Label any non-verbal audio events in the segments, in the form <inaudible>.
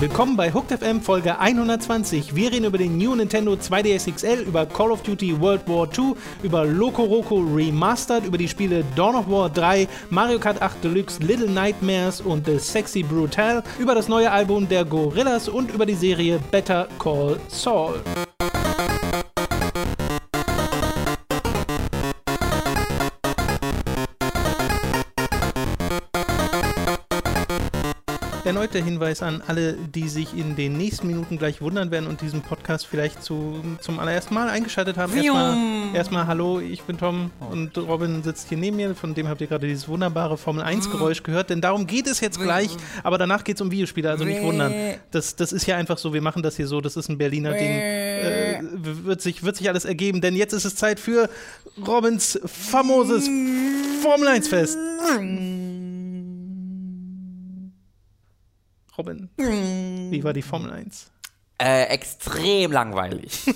Willkommen bei Hooked FM Folge 120. Wir reden über den New Nintendo 2DS XL, über Call of Duty World War II, über Loco Roco Remastered, über die Spiele Dawn of War 3, Mario Kart 8 Deluxe, Little Nightmares und The Sexy Brutal, über das neue Album der Gorillas und über die Serie Better Call Saul. Erneut der Hinweis an alle, die sich in den nächsten Minuten gleich wundern werden und diesen Podcast vielleicht zu, zum allerersten Mal eingeschaltet haben. Erstmal, erstmal hallo, ich bin Tom und Robin sitzt hier neben mir. Von dem habt ihr gerade dieses wunderbare Formel-1-Geräusch gehört, denn darum geht es jetzt gleich. Aber danach geht es um Videospiele, also nicht wundern. Das, das ist ja einfach so, wir machen das hier so, das ist ein Berliner Ding. Äh, wird, sich, wird sich alles ergeben, denn jetzt ist es Zeit für Robins famoses Formel-1-Fest. Robin, wie war die Formel 1? Äh, extrem langweilig. <laughs>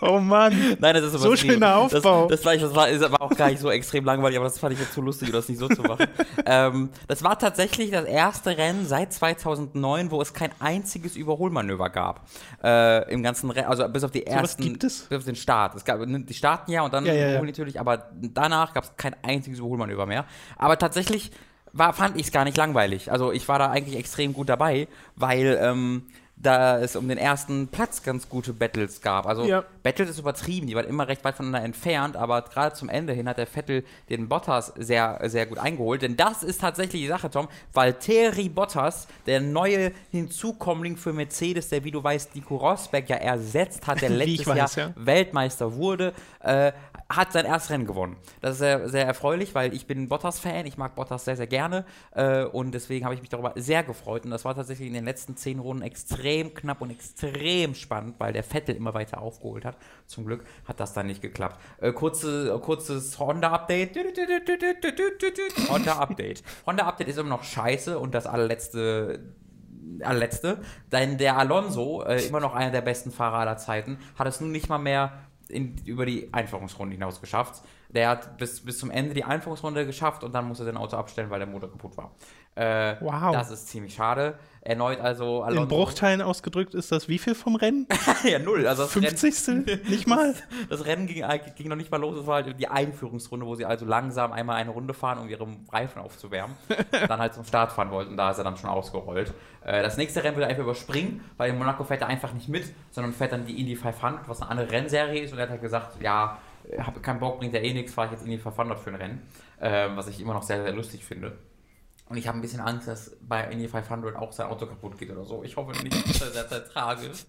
oh Mann. Nein, das ist so schöner Aufbau. Das, das, das, war, ist aber auch gar nicht so extrem langweilig, aber das fand ich jetzt zu lustig, das nicht so zu machen. <laughs> ähm, das war tatsächlich das erste Rennen seit 2009, wo es kein einziges Überholmanöver gab. Äh, Im ganzen Rennen, also bis auf die ersten. So, gibt es? Bis auf den Start. Es gab, die starten ja und dann ja, ja, ja. natürlich, aber danach gab es kein einziges Überholmanöver mehr. Aber tatsächlich war, fand ich es gar nicht langweilig. Also ich war da eigentlich extrem gut dabei, weil ähm, da es um den ersten Platz ganz gute Battles gab. Also ja. Battles ist übertrieben, die waren immer recht weit voneinander entfernt, aber gerade zum Ende hin hat der Vettel den Bottas sehr, sehr gut eingeholt. Denn das ist tatsächlich die Sache, Tom. Valtteri Bottas, der neue Hinzukommling für Mercedes, der, wie du weißt, Nico Rosberg ja ersetzt hat, der <laughs> letztes weiß, Jahr ja. Weltmeister wurde, äh, hat sein erstes Rennen gewonnen. Das ist sehr, sehr erfreulich, weil ich bin Bottas-Fan, ich mag Bottas sehr, sehr gerne äh, und deswegen habe ich mich darüber sehr gefreut und das war tatsächlich in den letzten zehn Runden extrem knapp und extrem spannend, weil der Vettel immer weiter aufgeholt hat. Zum Glück hat das dann nicht geklappt. Äh, kurze, kurzes Honda-Update. Honda-Update. Honda-Update ist immer noch scheiße und das allerletzte allerletzte, denn der Alonso, äh, immer noch einer der besten Fahrer aller Zeiten, hat es nun nicht mal mehr in, über die Einführungsrunde hinaus geschafft. Der hat bis, bis zum Ende die Einführungsrunde geschafft und dann musste er sein Auto abstellen, weil der Motor kaputt war. Äh, wow. Das ist ziemlich schade. Erneut also Alonso. In Bruchteilen ausgedrückt ist das wie viel vom Rennen? <laughs> ja, null. Also das 50. Rennen, <laughs> nicht mal? Das, Rennen ging, ging, noch nicht mal los. Es war halt die Einführungsrunde, wo sie also langsam einmal eine Runde fahren, um ihre Reifen aufzuwärmen. und <laughs> dann halt zum Start fahren wollten. Da ist er dann schon ausgerollt. Äh, das nächste Rennen wird er einfach überspringen, weil in Monaco fährt er einfach nicht mit, sondern fährt dann die Indy 500, was eine andere Rennserie ist. Und er hat halt gesagt, ja, habe keinen Bock, bringt ja eh nichts, fahre ich jetzt Indy 500 für ein Rennen. Äh, was ich immer noch sehr, sehr lustig finde. Und ich habe ein bisschen Angst, dass bei Indy 500 auch sein Auto kaputt geht oder so. Ich hoffe nicht, das ist sehr, sehr tragisch.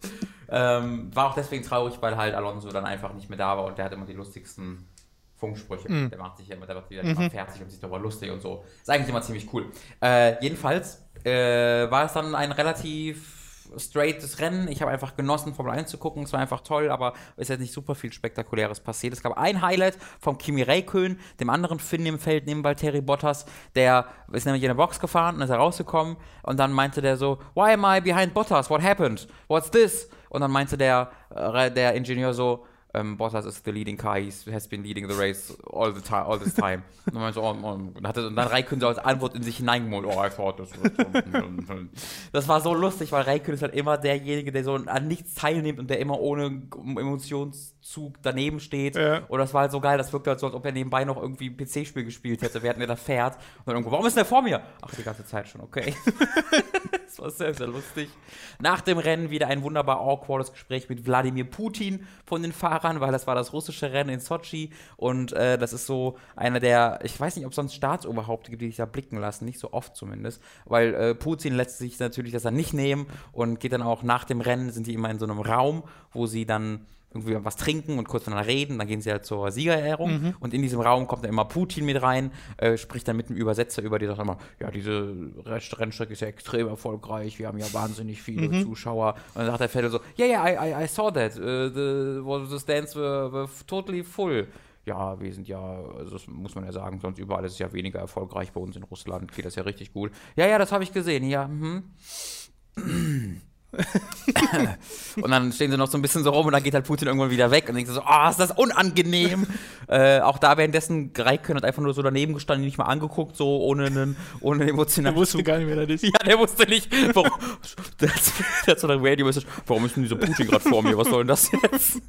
Ähm, war auch deswegen traurig, weil halt Alonso dann einfach nicht mehr da war und der hat immer die lustigsten Funksprüche. Mhm. Der macht sich ja immer, der wird wieder mhm. fertig und sich darüber lustig und so. Ist eigentlich immer ziemlich cool. Äh, jedenfalls äh, war es dann ein relativ straightes Rennen. Ich habe einfach genossen, Formel 1 zu gucken. Es war einfach toll, aber es ist jetzt nicht super viel Spektakuläres passiert. Es gab ein Highlight vom Kimi Räikkönen, dem anderen Finn im Feld neben Valtteri Bottas. Der ist nämlich in der Box gefahren und ist rausgekommen und dann meinte der so, Why am I behind Bottas? What happened? What's this? Und dann meinte der, äh, der Ingenieur so, um, Bottas is the leading car, he has been leading the race all, the time, all this time. und, dann so, oh, oh, und, hatte, und dann Raikön so als Antwort in sich hineingemult, oh, I thought this <laughs> Das war so lustig, weil Raikön ist halt immer derjenige, der so an nichts teilnimmt und der immer ohne Emotionszug daneben steht. Ja. Und das war halt so geil, das wirkte halt so, als ob er nebenbei noch irgendwie ein PC-Spiel gespielt hätte, während er da fährt. Und dann irgendwo, warum ist der vor mir? Ach, die ganze Zeit schon, okay. <laughs> das war sehr, sehr lustig. Nach dem Rennen wieder ein wunderbar awkwardes Gespräch mit Wladimir Putin von den Fahrern, weil das war das russische Rennen in Sochi und äh, das ist so einer der, ich weiß nicht, ob es sonst Staatsoberhaupte gibt, die sich da blicken lassen, nicht so oft zumindest, weil äh, Putin lässt sich natürlich das dann nicht nehmen und geht dann auch nach dem Rennen, sind die immer in so einem Raum, wo sie dann irgendwie was trinken und kurz miteinander reden, dann gehen sie halt zur Siegerehrung Mhm. und in diesem Raum kommt dann immer Putin mit rein, äh, spricht dann mit dem Übersetzer über, die sagt immer, ja, diese Rennstrecke ist ja extrem erfolgreich, wir haben ja wahnsinnig viele Mhm. Zuschauer. Und dann sagt der Vettel so, yeah, yeah, I, I, I saw that, uh, the, well, the stands were, were totally full. Ja, wir sind ja, also das muss man ja sagen, sonst überall ist es ja weniger erfolgreich bei uns in Russland, geht das ja richtig gut. Ja, ja, das habe ich gesehen, ja, mhm. <laughs> und dann stehen sie noch so ein bisschen so rum und dann geht halt Putin irgendwann wieder weg und denkst so, oh, ist das unangenehm. <laughs> äh, auch da währenddessen Raikön hat einfach nur so daneben gestanden, nicht mal angeguckt, so ohne einen, ohne emotionalen Der wusste gar nicht, wer das ist. Ja, der wusste nicht, warum. <laughs> der hat so eine Radio-Message, warum ist denn dieser Putin gerade vor mir, was soll denn das jetzt?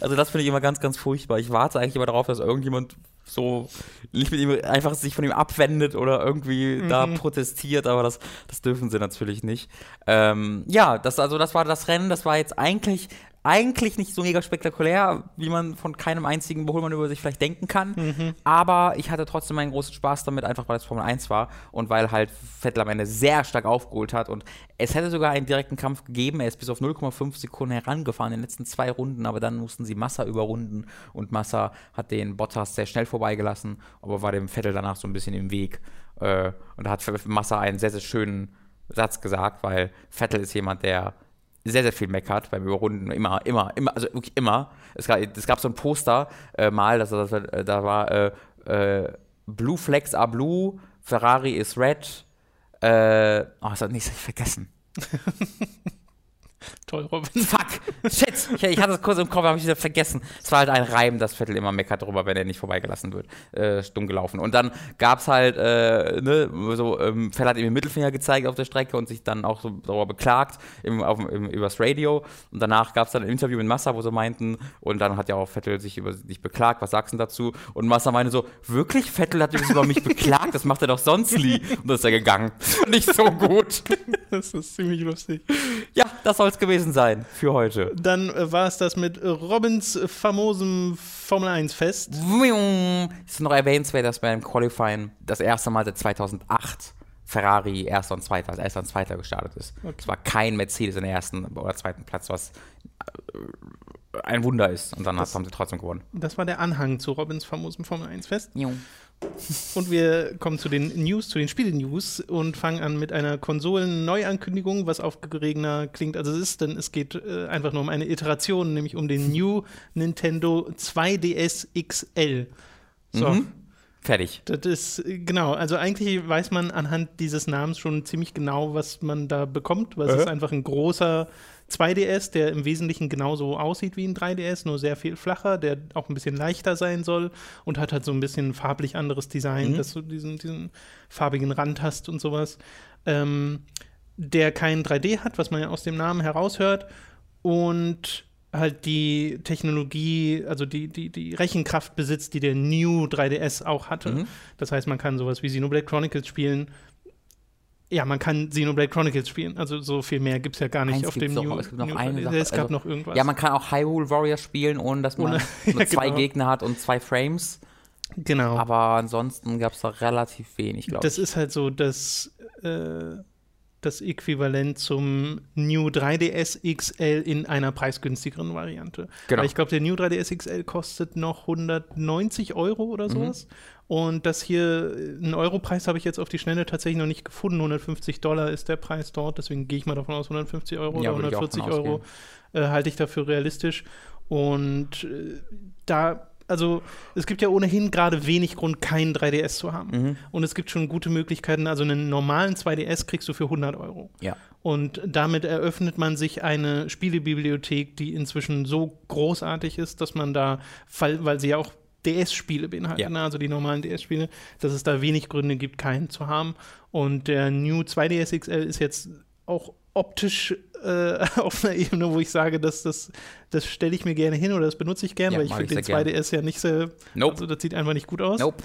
Also das finde ich immer ganz, ganz furchtbar. Ich warte eigentlich immer darauf, dass irgendjemand so nicht mit ihm einfach sich von ihm abwendet oder irgendwie mhm. da protestiert, aber das, das dürfen sie natürlich nicht. Ähm, ja, das also das war das Rennen. Das war jetzt eigentlich eigentlich nicht so mega spektakulär, wie man von keinem einzigen Überholmann über sich vielleicht denken kann. Mhm. Aber ich hatte trotzdem meinen großen Spaß damit, einfach weil es Formel 1 war und weil halt Vettel am Ende sehr stark aufgeholt hat. Und es hätte sogar einen direkten Kampf gegeben. Er ist bis auf 0,5 Sekunden herangefahren in den letzten zwei Runden, aber dann mussten sie Massa überrunden und Massa hat den Bottas sehr schnell vorbeigelassen, aber war dem Vettel danach so ein bisschen im Weg. Äh, und da hat Massa einen sehr, sehr schönen Satz gesagt, weil Vettel ist jemand, der sehr, sehr viel meckert beim Überrunden. Immer, immer, immer, also wirklich immer. Es gab, es gab so ein Poster äh, mal, das, das, äh, da war äh, äh, Blue Flex are blue, Ferrari is red. Äh, oh, das hat nichts vergessen. <laughs> Toll, Robin. Fuck! Shit! Ich, ich hatte es kurz im Kopf, habe ich wieder vergessen. Es war halt ein Reim, dass Vettel immer meckert darüber, wenn er nicht vorbeigelassen wird. Äh, stumm gelaufen. Und dann gab es halt, äh, ne, so, ähm, Vettel hat ihm den Mittelfinger gezeigt auf der Strecke und sich dann auch so darüber beklagt, im, auf, im, übers Radio. Und danach gab es dann ein Interview mit Massa, wo sie meinten, und dann hat ja auch Vettel sich über sich beklagt, was sagst du dazu? Und Massa meinte so, wirklich? Vettel hat sich über mich beklagt? Das macht er doch sonst nie. Und dann ist er gegangen. Nicht so gut. <laughs> das ist ziemlich lustig. Das soll es gewesen sein für heute. Dann äh, war es das mit Robins famosem Formel 1 Fest. Es ist noch erwähnenswert, dass beim Qualifying das erste Mal seit 2008 Ferrari erster und zweiter, als erster und zweiter gestartet ist. Okay. Es war kein Mercedes in der ersten oder zweiten Platz, was äh, ein Wunder ist. Und dann das, haben sie trotzdem gewonnen. Das war der Anhang zu Robins famosem Formel 1 Fest. Jo. Und wir kommen zu den News, zu den Spiele-News und fangen an mit einer Konsolen-Neuankündigung, was aufgeregner klingt, als es ist, denn es geht äh, einfach nur um eine Iteration, nämlich um den New Nintendo 2DS XL. So. Mhm. Fertig. Das ist, genau, also eigentlich weiß man anhand dieses Namens schon ziemlich genau, was man da bekommt, weil äh. es ist einfach ein großer 2DS, der im Wesentlichen genauso aussieht wie ein 3DS, nur sehr viel flacher, der auch ein bisschen leichter sein soll und hat halt so ein bisschen farblich anderes Design, mhm. dass du diesen, diesen farbigen Rand hast und sowas. Ähm, der kein 3D hat, was man ja aus dem Namen heraushört und halt die Technologie, also die, die, die Rechenkraft besitzt, die der New 3DS auch hatte. Mhm. Das heißt, man kann sowas wie Xenoblade Chronicles spielen, ja, man kann Xenoblade Chronicles spielen. Also so viel mehr gibt es ja gar nicht Eins auf dem New. Es, gibt noch New eine Sache, es gab also, noch irgendwas. Ja, man kann auch Hyrule Warrior spielen, ohne dass man ohne, <laughs> ja, zwei genau. Gegner hat und zwei Frames. Genau. Aber ansonsten gab es da relativ wenig, glaube ich. Das ist halt so das, äh, das Äquivalent zum New 3DS XL in einer preisgünstigeren Variante. Genau. Weil ich glaube, der New 3DS XL kostet noch 190 Euro oder mhm. sowas. Mhm. Und das hier, einen Europreis habe ich jetzt auf die Schnelle tatsächlich noch nicht gefunden. 150 Dollar ist der Preis dort, deswegen gehe ich mal davon aus, 150 Euro ja, oder 140 Euro äh, halte ich dafür realistisch. Und äh, da also es gibt ja ohnehin gerade wenig Grund, keinen 3DS zu haben. Mhm. Und es gibt schon gute Möglichkeiten. Also einen normalen 2DS kriegst du für 100 Euro. Ja. Und damit eröffnet man sich eine Spielebibliothek, die inzwischen so großartig ist, dass man da, weil, sie ja auch DS-Spiele beinhalten, ja. Ne? also die normalen DS-Spiele, dass es da wenig Gründe gibt, keinen zu haben. Und der New 2DS XL ist jetzt auch optisch äh, <laughs> auf einer Ebene, wo ich sage, dass das, das stelle ich mir gerne hin oder das benutze ich gerne, ja, weil ich finde den 2DS ja nicht so, nope. also das sieht einfach nicht gut aus. Nope.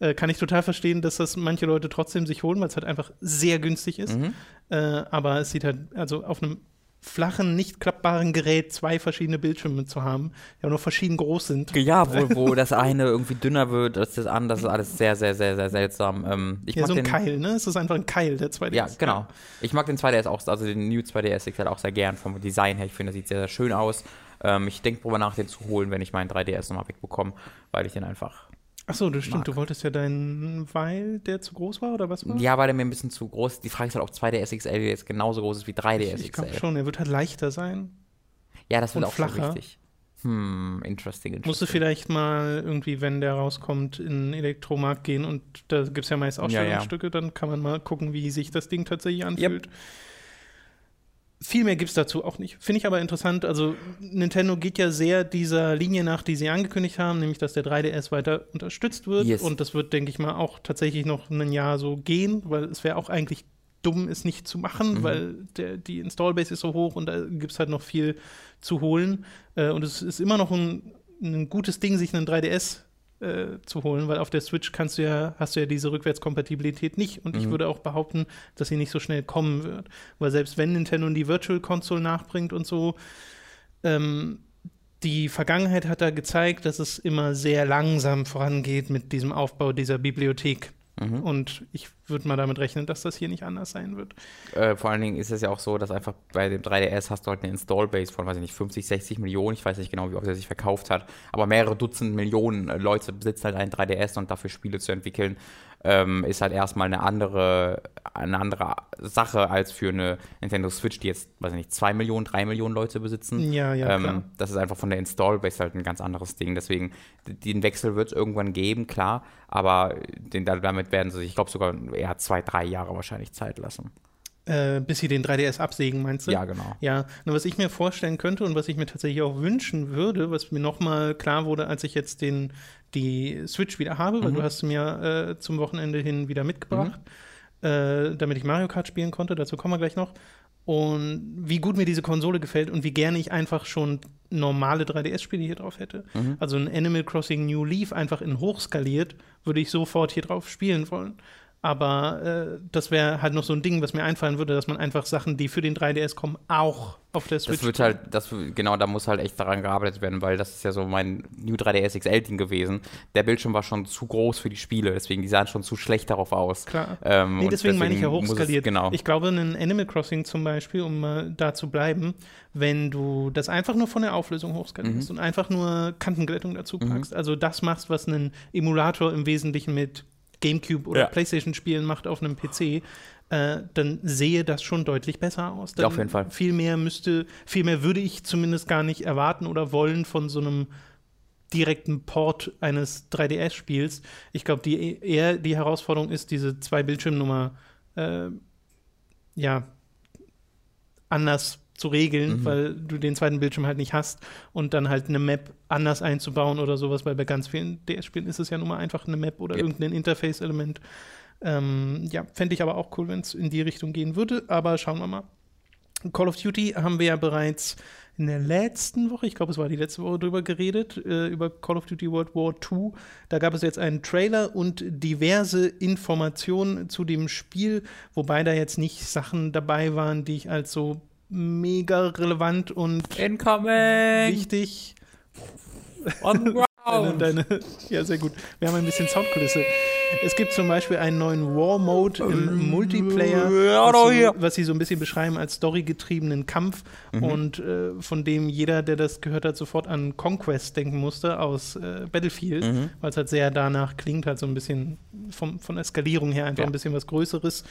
Äh, kann ich total verstehen, dass das manche Leute trotzdem sich holen, weil es halt einfach sehr günstig ist. Mhm. Äh, aber es sieht halt, also auf einem flachen, nicht klappbaren Gerät zwei verschiedene Bildschirme zu haben, die auch noch verschieden groß sind. Ja, wo, wo <laughs> das eine irgendwie dünner wird als das andere, das ist alles sehr, sehr, sehr, sehr seltsam. Ähm, ich ja, mag so ein den, Keil, ne? Es ist einfach ein Keil, der 2DS. Ja, genau. Ich mag den 2DS auch, also den New 2DS XL auch sehr gern vom Design her. Ich finde, das sieht sehr, sehr schön aus. Ähm, ich denke darüber nach, den zu holen, wenn ich meinen 3DS nochmal wegbekomme, weil ich den einfach Achso, das stimmt. Mag. Du wolltest ja deinen, weil der zu groß war oder was war? Ja, weil der mir ein bisschen zu groß. Die Frage ist halt, ob 2DS XL jetzt genauso groß ist wie 3DS XL. Ich glaube schon, er wird halt leichter sein. Ja, das wird auch flacher. richtig. Hm, interesting, interesting. Musst du vielleicht mal irgendwie, wenn der rauskommt, in den Elektromarkt gehen und da gibt es ja meist Ausstellungsstücke, ja, ja. dann kann man mal gucken, wie sich das Ding tatsächlich anfühlt. Yep. Viel mehr gibt es dazu auch nicht. Finde ich aber interessant. Also, Nintendo geht ja sehr dieser Linie nach, die sie angekündigt haben, nämlich, dass der 3DS weiter unterstützt wird. Yes. Und das wird, denke ich mal, auch tatsächlich noch ein Jahr so gehen, weil es wäre auch eigentlich dumm, es nicht zu machen, mhm. weil der, die Installbase ist so hoch und da gibt es halt noch viel zu holen. Äh, und es ist immer noch ein, ein gutes Ding, sich einen 3DS äh, zu holen, weil auf der Switch kannst du ja, hast du ja diese Rückwärtskompatibilität nicht. Und mhm. ich würde auch behaupten, dass sie nicht so schnell kommen wird. Weil selbst wenn Nintendo die Virtual Console nachbringt und so, ähm, die Vergangenheit hat da gezeigt, dass es immer sehr langsam vorangeht mit diesem Aufbau dieser Bibliothek. Mhm. Und ich würde mal damit rechnen, dass das hier nicht anders sein wird. Äh, vor allen Dingen ist es ja auch so, dass einfach bei dem 3DS hast du halt eine Install-Base von, weiß ich nicht, 50, 60 Millionen. Ich weiß nicht genau, wie oft er sich verkauft hat. Aber mehrere Dutzend Millionen äh, Leute besitzen halt einen 3DS und dafür Spiele zu entwickeln ähm, ist halt erstmal eine andere, eine andere Sache als für eine Nintendo Switch, die jetzt, weiß ich nicht, zwei Millionen, drei Millionen Leute besitzen. Ja, ja, ähm, klar. Das ist einfach von der Install-Base halt ein ganz anderes Ding. Deswegen, den Wechsel wird es irgendwann geben, klar, aber den, damit werden sie sich, ich glaube, sogar eher zwei, drei Jahre wahrscheinlich Zeit lassen. Äh, bis sie den 3DS absägen, meinst du? Ja, genau. Ja, nur was ich mir vorstellen könnte und was ich mir tatsächlich auch wünschen würde, was mir nochmal klar wurde, als ich jetzt den, die Switch wieder habe, weil mhm. du hast mir äh, zum Wochenende hin wieder mitgebracht, mhm. äh, damit ich Mario Kart spielen konnte, dazu kommen wir gleich noch. Und wie gut mir diese Konsole gefällt und wie gerne ich einfach schon normale 3DS-Spiele hier drauf hätte. Mhm. Also ein Animal Crossing New Leaf einfach in hochskaliert, würde ich sofort hier drauf spielen wollen. Aber äh, das wäre halt noch so ein Ding, was mir einfallen würde, dass man einfach Sachen, die für den 3DS kommen, auch auf der Switch. Das wird halt, das, genau, da muss halt echt daran gearbeitet werden, weil das ist ja so mein New 3DS XL-Ding gewesen. Der Bildschirm war schon zu groß für die Spiele, deswegen die sahen schon zu schlecht darauf aus. Klar. Ähm, nee, deswegen, deswegen, meine ich ja hochskaliert. Es, genau. Ich glaube, ein Animal Crossing zum Beispiel, um äh, da zu bleiben, wenn du das einfach nur von der Auflösung hochskalierst mhm. und einfach nur Kantenglättung dazu packst, mhm. also das machst, was ein Emulator im Wesentlichen mit GameCube oder ja. PlayStation-Spielen macht auf einem PC, äh, dann sehe das schon deutlich besser aus. Dann ja, auf jeden Fall. Viel mehr müsste, viel mehr würde ich zumindest gar nicht erwarten oder wollen von so einem direkten Port eines 3DS-Spiels. Ich glaube, die eher die Herausforderung ist, diese zwei Bildschirmnummer äh, ja anders zu regeln, mhm. weil du den zweiten Bildschirm halt nicht hast und dann halt eine Map anders einzubauen oder sowas, weil bei ganz vielen DS-Spielen ist es ja nun mal einfach eine Map oder ja. irgendein Interface-Element. Ähm, ja, fände ich aber auch cool, wenn es in die Richtung gehen würde, aber schauen wir mal. Call of Duty haben wir ja bereits in der letzten Woche, ich glaube, es war die letzte Woche drüber geredet, äh, über Call of Duty World War II. Da gab es jetzt einen Trailer und diverse Informationen zu dem Spiel, wobei da jetzt nicht Sachen dabei waren, die ich als so mega relevant und Incoming. wichtig. On <laughs> the ground. deine, deine, ja, sehr gut. Wir haben ein bisschen Soundkulisse. Es gibt zum Beispiel einen neuen War-Mode im Multiplayer, was, so, was, sie so ein bisschen beschreiben als storygetriebenen Kampf mhm. und äh, von dem jeder, der das gehört hat, sofort an Conquest denken musste aus äh, Battlefield, mhm. weil es halt sehr danach klingt, halt so ein bisschen vom, von der Skalierung her einfach ja. ein bisschen was Größeres.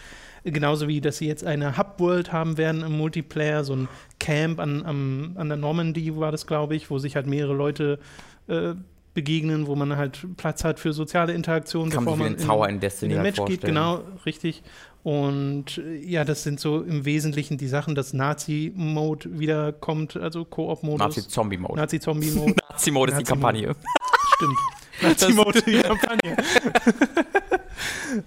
Genauso wie, dass sie jetzt eine Hub-World haben werden im Multiplayer, so ein Camp an, an, an der Normandy war das, glaube ich, wo sich halt mehrere Leute äh, begegnen, wo man halt Platz hat für soziale Interaktionen, Kann bevor man in, Tower in, Destiny in den Match geht. Genau, richtig. Und äh, ja, das sind so im Wesentlichen die Sachen, dass Nazi-Mode wiederkommt, also Koop-Modus. Nazi-Zombie-Mode. Nazi-Zombie-Mode. <laughs> <laughs> Nazi-Mode ist die Kampagne. Stimmt. Nazi-Mode ist die Kampagne.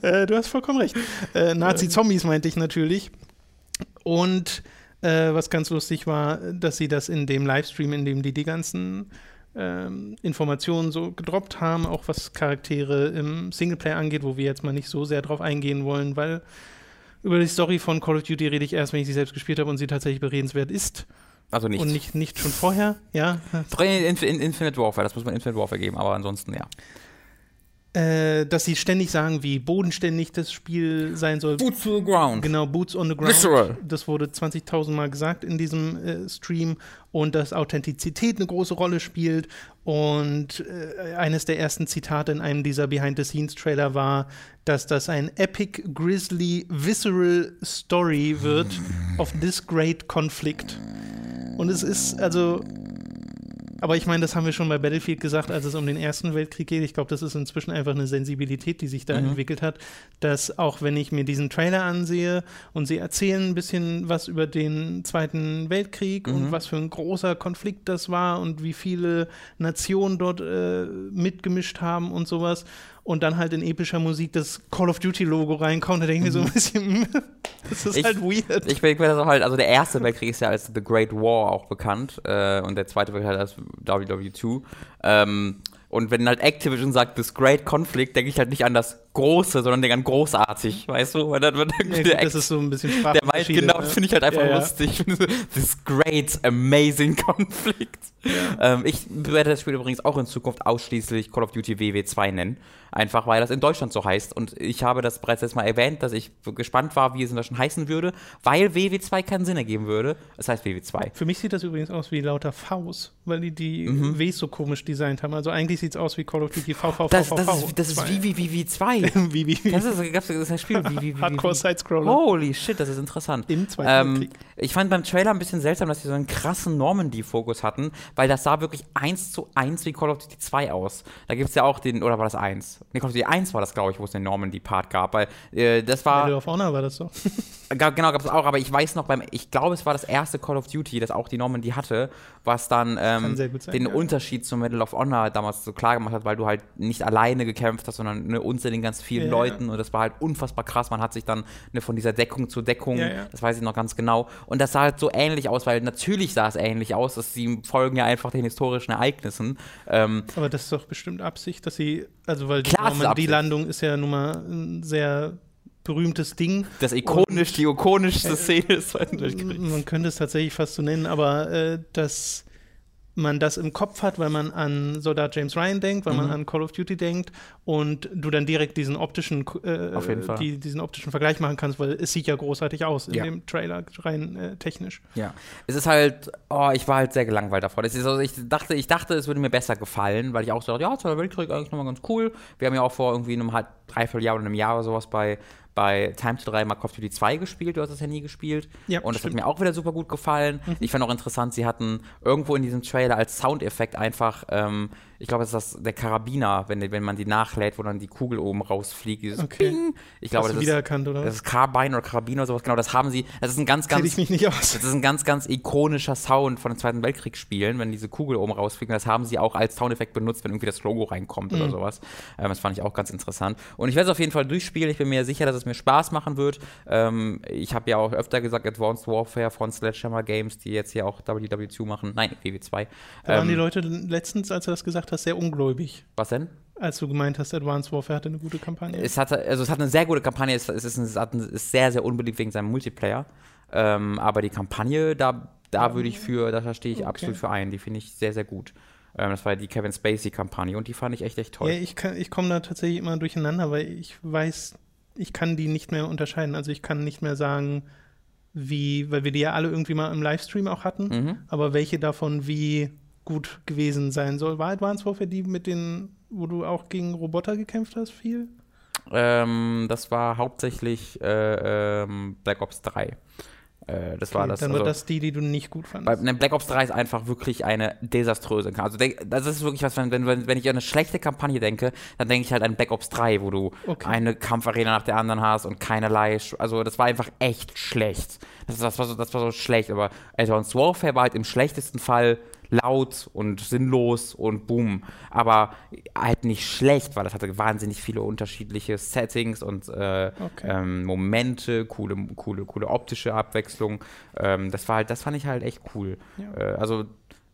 äh, du hast vollkommen recht. Äh, Nazi-Zombies meinte ich natürlich. Und äh, was ganz lustig war, dass sie das in dem Livestream, in dem die die ganzen ähm, Informationen so gedroppt haben, auch was Charaktere im Singleplayer angeht, wo wir jetzt mal nicht so sehr drauf eingehen wollen, weil über die Story von Call of Duty rede ich erst, wenn ich sie selbst gespielt habe und sie tatsächlich beredenswert ist. Also nicht. Und nicht, nicht schon vorher, ja. In, in Infinite Warfare, das muss man Infinite Warfare geben, aber ansonsten ja. Äh, dass sie ständig sagen, wie bodenständig das Spiel sein soll. Boots to the ground. Genau, Boots on the ground. Visceral. Das wurde 20.000 Mal gesagt in diesem äh, Stream und dass Authentizität eine große Rolle spielt. Und äh, eines der ersten Zitate in einem dieser Behind-the-Scenes-Trailer war, dass das ein epic, grizzly, visceral Story wird <laughs> of this great conflict. Und es ist also Aber ich meine, das haben wir schon bei Battlefield gesagt, als es um den Ersten Weltkrieg geht. Ich glaube, das ist inzwischen einfach eine Sensibilität, die sich da mhm. entwickelt hat, dass auch wenn ich mir diesen Trailer ansehe und sie erzählen ein bisschen was über den Zweiten Weltkrieg mhm. und was für ein großer Konflikt das war und wie viele Nationen dort äh, mitgemischt haben und sowas und dann halt in epischer Musik das Call of Duty Logo reinkommt, da denke ich mir so ein mhm. bisschen, <laughs> das ist ich, halt weird. Ich bin das auch halt, also der erste Weltkrieg ist ja als The Great War auch bekannt äh, und der zweite wird halt als WW2. Ähm, und wenn halt Activision sagt, this great conflict, denke ich halt nicht an das Große, sondern der kann großartig, weißt du? Weil dann wird irgendwie der das ist so ein bisschen Der weiß, genau, das finde ich halt einfach ja, lustig. This great, amazing <laughs> Konflikt. Ja. Ähm, ich werde das Spiel übrigens auch in Zukunft ausschließlich Call of Duty WW2 nennen. Einfach weil das in Deutschland so heißt. Und ich habe das bereits letztes Mal erwähnt, dass ich gespannt war, wie es in Deutschland heißen würde, weil WW2 keinen Sinn ergeben würde. Es heißt WW2. Für mich sieht das übrigens aus wie lauter Vs, weil die die mhm. Ws so komisch designt haben. Also eigentlich sieht es aus wie Call of Duty VVV. Das, das, ist, das ist wie WW2. Ey, <laughs> wie, wie, wie. Das ist, das ist ein Spiel. Wie, wie, wie, Hardcore Sidescroller. Holy shit, das ist interessant. Im Zweiten ähm, Krieg. Ich fand beim Trailer ein bisschen seltsam, dass sie so einen krassen Normandy-Fokus hatten, weil das sah wirklich eins zu eins wie Call of Duty 2 aus. Da gibt es ja auch den, oder war das 1? Nee, Call of Duty 1 war das, glaube ich, wo es den Normandy-Part gab, weil äh, das war. Medal of Honor war das so. <laughs> genau, gab es auch, aber ich weiß noch, beim, ich glaube, es war das erste Call of Duty, das auch die Normandy hatte, was dann ähm, sein, den ja. Unterschied zum Medal of Honor damals so klar gemacht hat, weil du halt nicht alleine gekämpft hast, sondern eine uns ganz vielen ja, Leuten ja. und das war halt unfassbar krass. Man hat sich dann ne, von dieser Deckung zu Deckung, das weiß ich noch ganz genau. Und das sah halt so ähnlich aus, weil natürlich sah es ähnlich aus, dass sie folgen ja einfach den historischen Ereignissen. Ähm, aber das ist doch bestimmt Absicht, dass sie, also weil die Normandie-Landung ist ja nun mal ein sehr berühmtes Ding. Das ikonisch, die ikonischste Szene des Zweiten Weltkriegs. Man könnte es tatsächlich fast so nennen, aber äh, das man das im Kopf hat, weil man an Soldat James Ryan denkt, weil mhm. man an Call of Duty denkt und du dann direkt diesen optischen, äh, die, diesen optischen Vergleich machen kannst, weil es sieht ja großartig aus in ja. dem Trailer rein äh, technisch. Ja, es ist halt, oh, ich war halt sehr gelangweilt davor. Das ist also, ich dachte, ich dachte, es würde mir besser gefallen, weil ich auch so dachte, ja, Zweiter Weltkrieg eigentlich nochmal ganz cool. Wir haben ja auch vor irgendwie einem halb, dreiviertel Jahr oder einem Jahr oder sowas bei bei Time to 3 mal Call of Duty 2 gespielt, du hast es ja nie gespielt. Ja, und das stimmt. hat mir auch wieder super gut gefallen. Mhm. Ich fand auch interessant, sie hatten irgendwo in diesem Trailer als Soundeffekt einfach ähm, ich glaube, es ist das, der Karabiner, wenn, wenn man die nachlädt, wo dann die Kugel oben rausfliegt. Dieses okay. Ping. Ich glaube, Hast das, wiedererkannt, ist, oder? das ist Carbine oder Karabiner oder sowas. Genau, das haben sie. Das ist ein ganz, ganz. ich mich nicht aus. Das ist ein ganz, ganz ikonischer Sound von den Zweiten Weltkriegsspielen, wenn diese Kugel oben rausfliegt. Das haben sie auch als Soundeffekt benutzt, wenn irgendwie das Logo reinkommt mhm. oder sowas. Ähm, das fand ich auch ganz interessant. Und ich werde es auf jeden Fall durchspielen. Ich bin mir sicher, dass es mir Spaß machen wird. Ähm, ich habe ja auch öfter gesagt, Advanced Warfare von Sledgehammer Games, die jetzt hier auch WW2 machen. Nein, WW2. Da waren die ähm, Leute letztens, als du das gesagt hast, sehr ungläubig. Was denn? Als du gemeint hast, Advanced Warfare hatte eine gute Kampagne. Es hatte, also es hat eine sehr gute Kampagne, es, ist, es ist sehr, sehr unbeliebt wegen seinem Multiplayer. Ähm, aber die Kampagne, da, da würde ich für, da stehe ich okay. absolut für ein. Die finde ich sehr, sehr gut. Ähm, das war die Kevin Spacey-Kampagne und die fand ich echt, echt toll. Ja, ich, ich komme da tatsächlich immer durcheinander, weil ich weiß, ich kann die nicht mehr unterscheiden. Also ich kann nicht mehr sagen, wie, weil wir die ja alle irgendwie mal im Livestream auch hatten, mhm. aber welche davon wie gut gewesen sein soll. War Advanced Warfare die mit den, wo du auch gegen Roboter gekämpft hast, viel? Ähm, das war hauptsächlich äh, ähm, Black Ops 3. Äh, das okay, war das. Dann wird also, das die, die du nicht gut fandest. Bei, ne, Black Ops 3 ist einfach wirklich eine desaströse Kampagne. Also das ist wirklich was, wenn, wenn, wenn ich an eine schlechte Kampagne denke, dann denke ich halt an Black Ops 3, wo du okay. eine Kampfarena nach der anderen hast und keinerlei. Also das war einfach echt schlecht. Das, das, war, so, das war so schlecht. Aber Advanced Warfare war halt im schlechtesten Fall laut und sinnlos und boom. Aber halt nicht schlecht, weil das hatte wahnsinnig viele unterschiedliche Settings und äh, okay. ähm, Momente, coole, coole, coole optische Abwechslung. Ähm, das war halt, das fand ich halt echt cool. Ja. Äh, also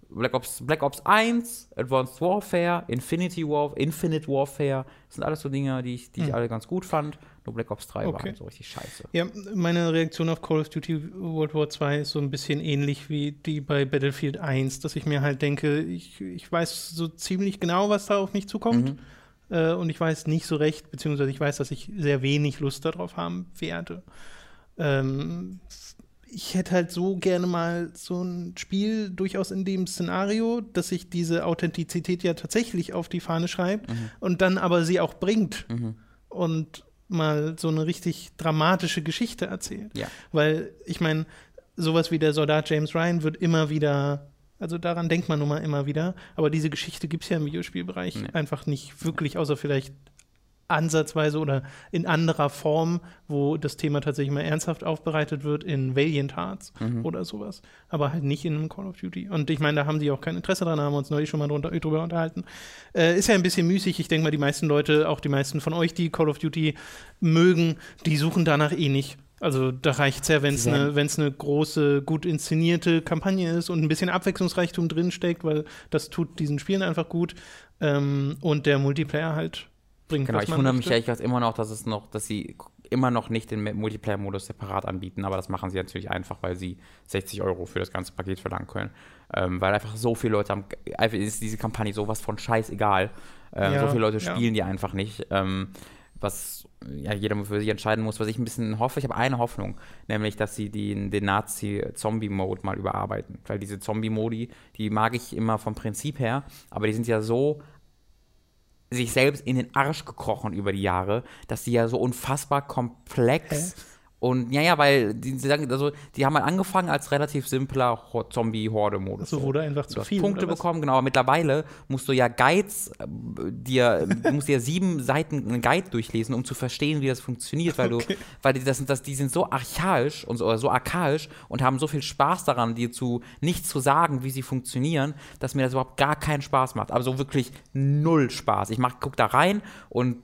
Black Ops, Black Ops 1, Advanced Warfare, Infinity War, Infinite Warfare, das sind alles so Dinge, die ich, die ich hm. alle ganz gut fand. Nur Black Ops 3 okay. war halt so richtig scheiße. Ja, meine Reaktion auf Call of Duty World War 2 ist so ein bisschen ähnlich wie die bei Battlefield 1, dass ich mir halt denke, ich, ich weiß so ziemlich genau, was da auf mich zukommt. Mhm. Äh, und ich weiß nicht so recht, beziehungsweise ich weiß, dass ich sehr wenig Lust darauf haben werde. Ähm, ich hätte halt so gerne mal so ein Spiel durchaus in dem Szenario, dass sich diese Authentizität ja tatsächlich auf die Fahne schreibt mhm. und dann aber sie auch bringt mhm. und mal so eine richtig dramatische Geschichte erzählt. Ja. Weil ich meine, sowas wie der Soldat James Ryan wird immer wieder Also daran denkt man nun mal immer wieder. Aber diese Geschichte gibt es ja im Videospielbereich nee. einfach nicht wirklich, außer vielleicht ansatzweise oder in anderer Form, wo das Thema tatsächlich mal ernsthaft aufbereitet wird, in Valiant Hearts mhm. oder sowas. Aber halt nicht in einem Call of Duty. Und ich meine, da haben sie auch kein Interesse dran, haben wir uns neulich schon mal drunter, drüber unterhalten. Äh, ist ja ein bisschen müßig. Ich denke mal, die meisten Leute, auch die meisten von euch, die Call of Duty mögen, die suchen danach eh nicht. Also da reicht es ja, wenn es eine ne große, gut inszenierte Kampagne ist und ein bisschen Abwechslungsreichtum drinsteckt, weil das tut diesen Spielen einfach gut. Ähm, und der Multiplayer halt bringt. Genau, ich wundere mich ehrlich gesagt immer noch, dass es noch, dass sie immer noch nicht den Multiplayer-Modus separat anbieten, aber das machen sie natürlich einfach, weil sie 60 Euro für das ganze Paket verlangen können. Ähm, weil einfach so viele Leute haben, einfach ist diese Kampagne sowas von scheißegal. Ähm, ja, so viele Leute spielen ja. die einfach nicht. Ähm, was ja jeder für sich entscheiden muss, was ich ein bisschen hoffe. Ich habe eine Hoffnung, nämlich, dass sie die, den Nazi-Zombie-Mode mal überarbeiten. Weil diese Zombie-Modi, die mag ich immer vom Prinzip her, aber die sind ja so sich selbst in den Arsch gekrochen über die Jahre, dass die ja so unfassbar komplex? Und ja, ja, weil die, sagen, also, die haben halt angefangen als relativ simpler Zombie-Horde-Modus. So wurde einfach zu viel. Punkte bekommen, genau. Aber mittlerweile musst du ja Guides äh, dir, du musst dir sieben <laughs> Seiten einen Guide durchlesen, um zu verstehen, wie das funktioniert, weil okay. du, weil die, das, das, die sind so archaisch und so, so archaisch und haben so viel Spaß daran, dir zu nicht zu sagen, wie sie funktionieren, dass mir das überhaupt gar keinen Spaß macht. Aber so wirklich null Spaß. Ich mach, guck da rein und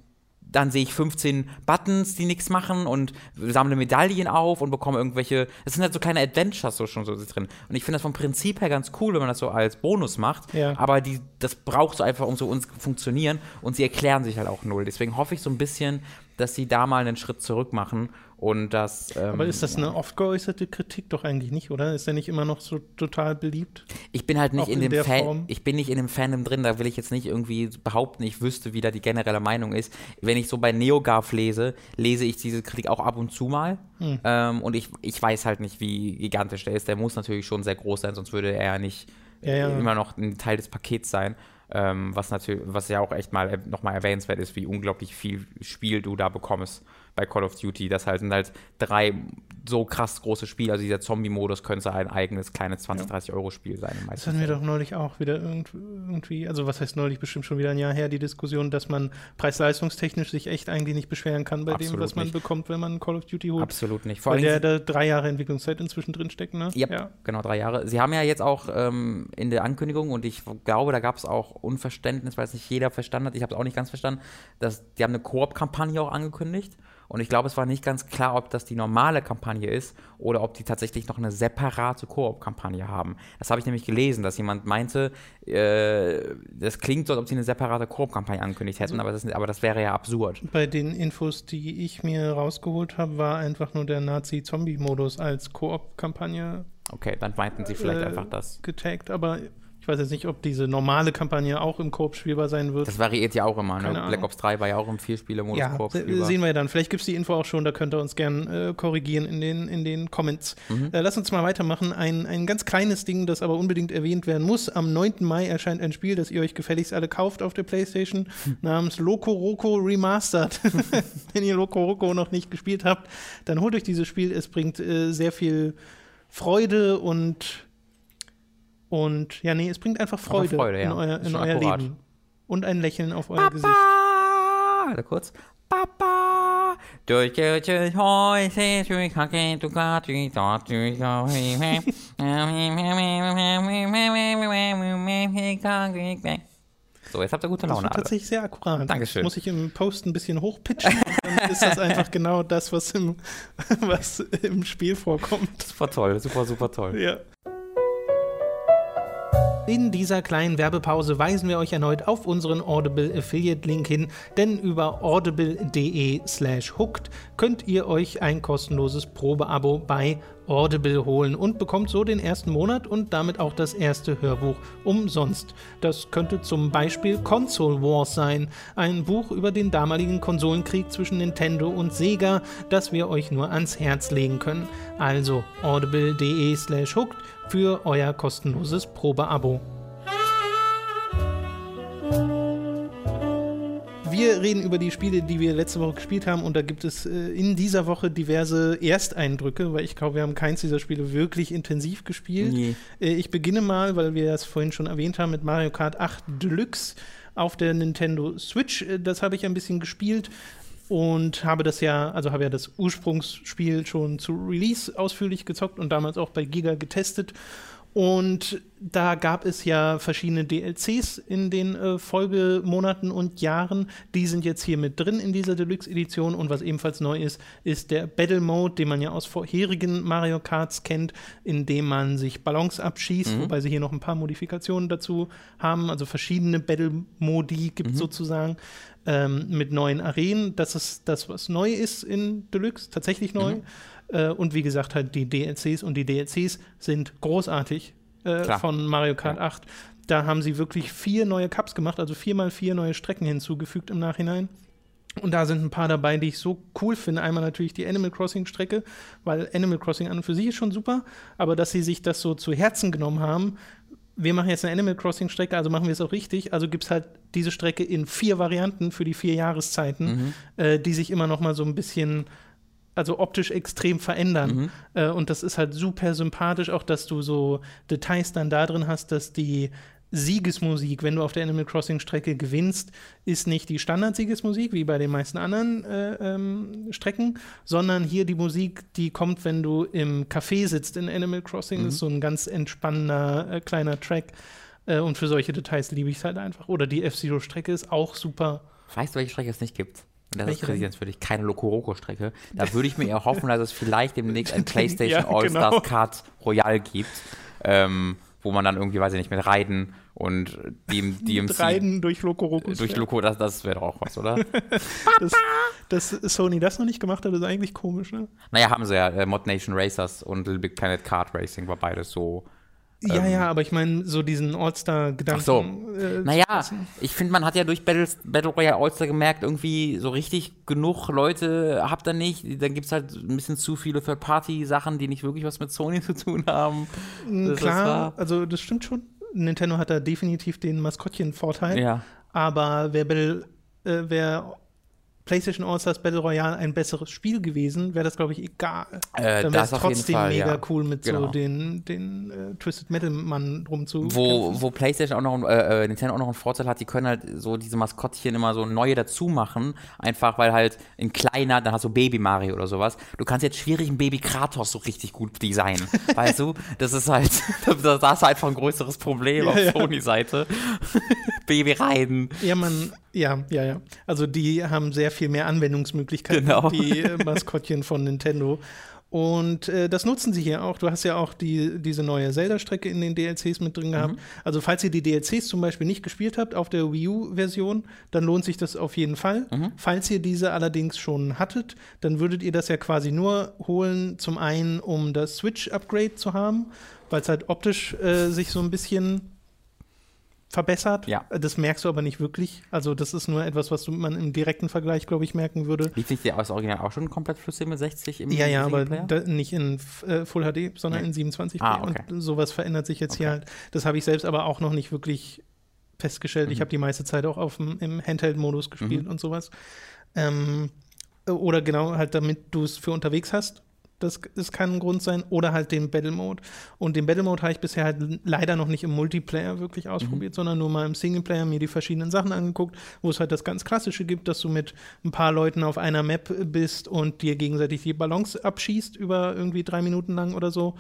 dann sehe ich 15 Buttons, die nichts machen und sammle Medaillen auf und bekomme irgendwelche. Es sind halt so kleine Adventures so schon so drin. Und ich finde das vom Prinzip her ganz cool, wenn man das so als Bonus macht. Ja. Aber die, das braucht so einfach, um so uns funktionieren. Und sie erklären sich halt auch null. Deswegen hoffe ich so ein bisschen, dass sie da mal einen Schritt zurück machen und das. Ähm, Aber ist das eine oft geäußerte Kritik doch eigentlich nicht, oder? Ist der nicht immer noch so total beliebt? Ich bin halt nicht in, in dem Fan, Form? ich bin nicht in dem Fandom drin, da will ich jetzt nicht irgendwie behaupten, ich wüsste, wie da die generelle Meinung ist. Wenn ich so bei NeoGAF lese, lese ich diese Kritik auch ab und zu mal. Hm. Ähm, und ich, ich weiß halt nicht, wie gigantisch der ist. Der muss natürlich schon sehr groß sein, sonst würde er ja nicht ja, ja. immer noch ein Teil des Pakets sein. Ähm, was natürlich, was ja auch echt mal nochmal erwähnenswert ist, wie unglaublich viel Spiel du da bekommst bei Call of Duty. Das halt sind halt drei so krass große Spiele. Also dieser Zombie-Modus könnte ein eigenes kleines 20, ja. 30 Euro Spiel sein. Das hatten wir doch neulich auch wieder irgendwie, also was heißt neulich, bestimmt schon wieder ein Jahr her, die Diskussion, dass man preis-leistungstechnisch sich echt eigentlich nicht beschweren kann bei Absolut dem, was man nicht. bekommt, wenn man Call of Duty holt. Absolut nicht. Vor Weil der da drei Jahre Entwicklungszeit inzwischen drinsteckt, ne? Yep, ja, genau, drei Jahre. Sie haben ja jetzt auch ähm, in der Ankündigung, und ich glaube, da gab es auch Unverständnis, weil es nicht jeder verstanden hat, ich habe es auch nicht ganz verstanden, dass die haben eine Koop-Kampagne auch angekündigt. Und ich glaube, es war nicht ganz klar, ob das die normale Kampagne ist oder ob die tatsächlich noch eine separate Koop-Kampagne haben. Das habe ich nämlich gelesen, dass jemand meinte, äh, das klingt so, als ob sie eine separate Koop-Kampagne angekündigt hätten, aber das, aber das wäre ja absurd. Bei den Infos, die ich mir rausgeholt habe, war einfach nur der Nazi-Zombie-Modus als Koop-Kampagne. Okay, dann meinten sie vielleicht äh, einfach das. Getaggt, aber ich weiß jetzt nicht, ob diese normale Kampagne auch im Koop spielbar sein wird. Das variiert ja auch immer. Ne? Black Ops 3 war ja auch im Vierspieler-Modus ja, Koop spielbar. sehen wir ja dann. Vielleicht gibt es die Info auch schon, da könnt ihr uns gern äh, korrigieren in den, in den Comments. Mhm. Äh, lass uns mal weitermachen. Ein, ein ganz kleines Ding, das aber unbedingt erwähnt werden muss. Am 9. Mai erscheint ein Spiel, das ihr euch gefälligst alle kauft auf der Playstation, hm. <laughs> namens Loco Roco Remastered. <laughs> Wenn ihr Loco Roco noch nicht gespielt habt, dann holt euch dieses Spiel. Es bringt äh, sehr viel Freude und und ja, nee, es bringt einfach Freude, Freude ja. in euer, in euer Leben. Und ein Lächeln auf euer Papa! Gesicht. Warte kurz. Papa! Durch durch heute durch Hacke du Gott durch dort So, jetzt habt ihr gute Laune. Das ist tatsächlich sehr akkurat. Dankeschön. Muss ich im Post ein bisschen hochpitchen. dann ist das einfach genau das, was im, was im Spiel vorkommt. Das war toll, super, super toll. Ja. In dieser kleinen Werbepause weisen wir euch erneut auf unseren Audible Affiliate Link hin, denn über audible.de/slash hooked könnt ihr euch ein kostenloses Probeabo bei Audible holen und bekommt so den ersten Monat und damit auch das erste Hörbuch umsonst. Das könnte zum Beispiel Console Wars sein, ein Buch über den damaligen Konsolenkrieg zwischen Nintendo und Sega, das wir euch nur ans Herz legen können. Also audible.de/slash hooked für euer kostenloses Probeabo. Wir reden über die Spiele, die wir letzte Woche gespielt haben und da gibt es äh, in dieser Woche diverse Ersteindrücke, weil ich glaube, wir haben keins dieser Spiele wirklich intensiv gespielt. Nee. Äh, ich beginne mal, weil wir das vorhin schon erwähnt haben, mit Mario Kart 8 Deluxe auf der Nintendo Switch. Äh, das habe ich ein bisschen gespielt und habe das ja, also habe ja das Ursprungsspiel schon zu Release ausführlich gezockt und damals auch bei Giga getestet und da gab es ja verschiedene DLCs in den äh, Folgemonaten und Jahren. Die sind jetzt hier mit drin in dieser Deluxe-Edition. Und was ebenfalls neu ist, ist der Battle Mode, den man ja aus vorherigen Mario Karts kennt, in dem man sich Ballons abschießt, mhm. wobei sie hier noch ein paar Modifikationen dazu haben. Also verschiedene Battle-Modi gibt es mhm. sozusagen ähm, mit neuen Arenen. Das ist das, was neu ist in Deluxe, tatsächlich neu. Mhm. Äh, und wie gesagt, halt die DLCs und die DLCs sind großartig äh, von Mario Kart ja. 8. Da haben sie wirklich vier neue Cups gemacht, also viermal vier neue Strecken hinzugefügt im Nachhinein. Und da sind ein paar dabei, die ich so cool finde. Einmal natürlich die Animal Crossing Strecke, weil Animal Crossing an und für sich ist schon super, aber dass sie sich das so zu Herzen genommen haben, wir machen jetzt eine Animal Crossing Strecke, also machen wir es auch richtig. Also gibt es halt diese Strecke in vier Varianten für die vier Jahreszeiten, mhm. äh, die sich immer noch mal so ein bisschen also optisch extrem verändern. Mhm. Äh, und das ist halt super sympathisch, auch dass du so Details dann da drin hast, dass die Siegesmusik, wenn du auf der Animal Crossing Strecke gewinnst, ist nicht die Standard-Siegesmusik wie bei den meisten anderen äh, ähm, Strecken, sondern hier die Musik, die kommt, wenn du im Café sitzt in Animal Crossing. Mhm. Das ist so ein ganz entspannender äh, kleiner Track. Äh, und für solche Details liebe ich es halt einfach. Oder die F-Zero-Strecke ist auch super. Weißt du, welche Strecke es nicht gibt? Das Welche ist Präsidents für dich keine Lokoroko-Strecke. Da würde ich mir eher hoffen, dass es vielleicht demnächst ein <laughs> PlayStation ja, All-Stars genau. Kart Royale gibt, ähm, wo man dann irgendwie, weiß ich nicht, mit Reiten und dem <laughs> DMC. Reiten durch Lokoroko. Durch Loco, das, das wäre doch auch was, oder? <laughs> das, dass Sony das noch nicht gemacht hat, ist eigentlich komisch, ne? Naja, haben sie ja. Äh, Mod Nation Racers und Little Big Planet Kart Racing war beides so ja, ähm, ja, aber ich meine, so diesen All-Star-Gedanken. Ach so. Äh, naja, ich finde, man hat ja durch Battles, Battle Royale All-Star gemerkt, irgendwie so richtig genug Leute habt ihr nicht. Dann gibt es halt ein bisschen zu viele Third-Party-Sachen, die nicht wirklich was mit Sony <laughs> zu tun haben. Mm, das Klar, also das stimmt schon. Nintendo hat da definitiv den Maskottchen-Vorteil. Ja. Aber wer Battle, äh, wer PlayStation All-Stars Battle Royale ein besseres Spiel gewesen, wäre das, glaube ich, egal. Äh, Dann wäre es trotzdem Fall, mega ja. cool, mit genau. so den, den äh, Twisted Metal Mann rumzu. Wo, wo PlayStation auch noch, äh, äh, Nintendo auch noch einen Vorteil hat, die können halt so diese Maskottchen immer so neue dazu machen, einfach weil halt in kleiner, dann hast du Baby Mario oder sowas. Du kannst jetzt schwierig einen Baby Kratos so richtig gut designen, <laughs> weißt du? Das ist halt, <laughs> da, da ist einfach ein größeres Problem ja, auf ja. Sony-Seite. <laughs> Baby reiten. Ja, man, ja, ja, ja. Also die haben sehr viel mehr Anwendungsmöglichkeiten, genau. <laughs> die äh, Maskottchen von Nintendo. Und äh, das nutzen sie hier auch. Du hast ja auch die, diese neue Zelda-Strecke in den DLCs mit drin gehabt. Mhm. Also, falls ihr die DLCs zum Beispiel nicht gespielt habt auf der Wii U-Version, dann lohnt sich das auf jeden Fall. Mhm. Falls ihr diese allerdings schon hattet, dann würdet ihr das ja quasi nur holen, zum einen, um das Switch-Upgrade zu haben, weil es halt optisch äh, sich so ein bisschen verbessert. Ja. Das merkst du aber nicht wirklich. Also das ist nur etwas, was man im direkten Vergleich, glaube ich, merken würde. Lief nicht das Original auch schon komplett flüssig mit 60 im Ja, ja, aber da, nicht in äh, Full HD, sondern nee. in 27 ah, okay. Und sowas verändert sich jetzt okay. hier halt. Das habe ich selbst aber auch noch nicht wirklich festgestellt. Mhm. Ich habe die meiste Zeit auch auf dem, im Handheld-Modus gespielt mhm. und sowas. Ähm, oder genau halt, damit du es für unterwegs hast das, das kann ein Grund sein. Oder halt den Battle Mode. Und den Battle Mode habe ich bisher halt leider noch nicht im Multiplayer wirklich ausprobiert, mhm. sondern nur mal im Singleplayer mir die verschiedenen Sachen angeguckt, wo es halt das ganz Klassische gibt, dass du mit ein paar Leuten auf einer Map bist und dir gegenseitig die Ballons abschießt über irgendwie drei Minuten lang oder so.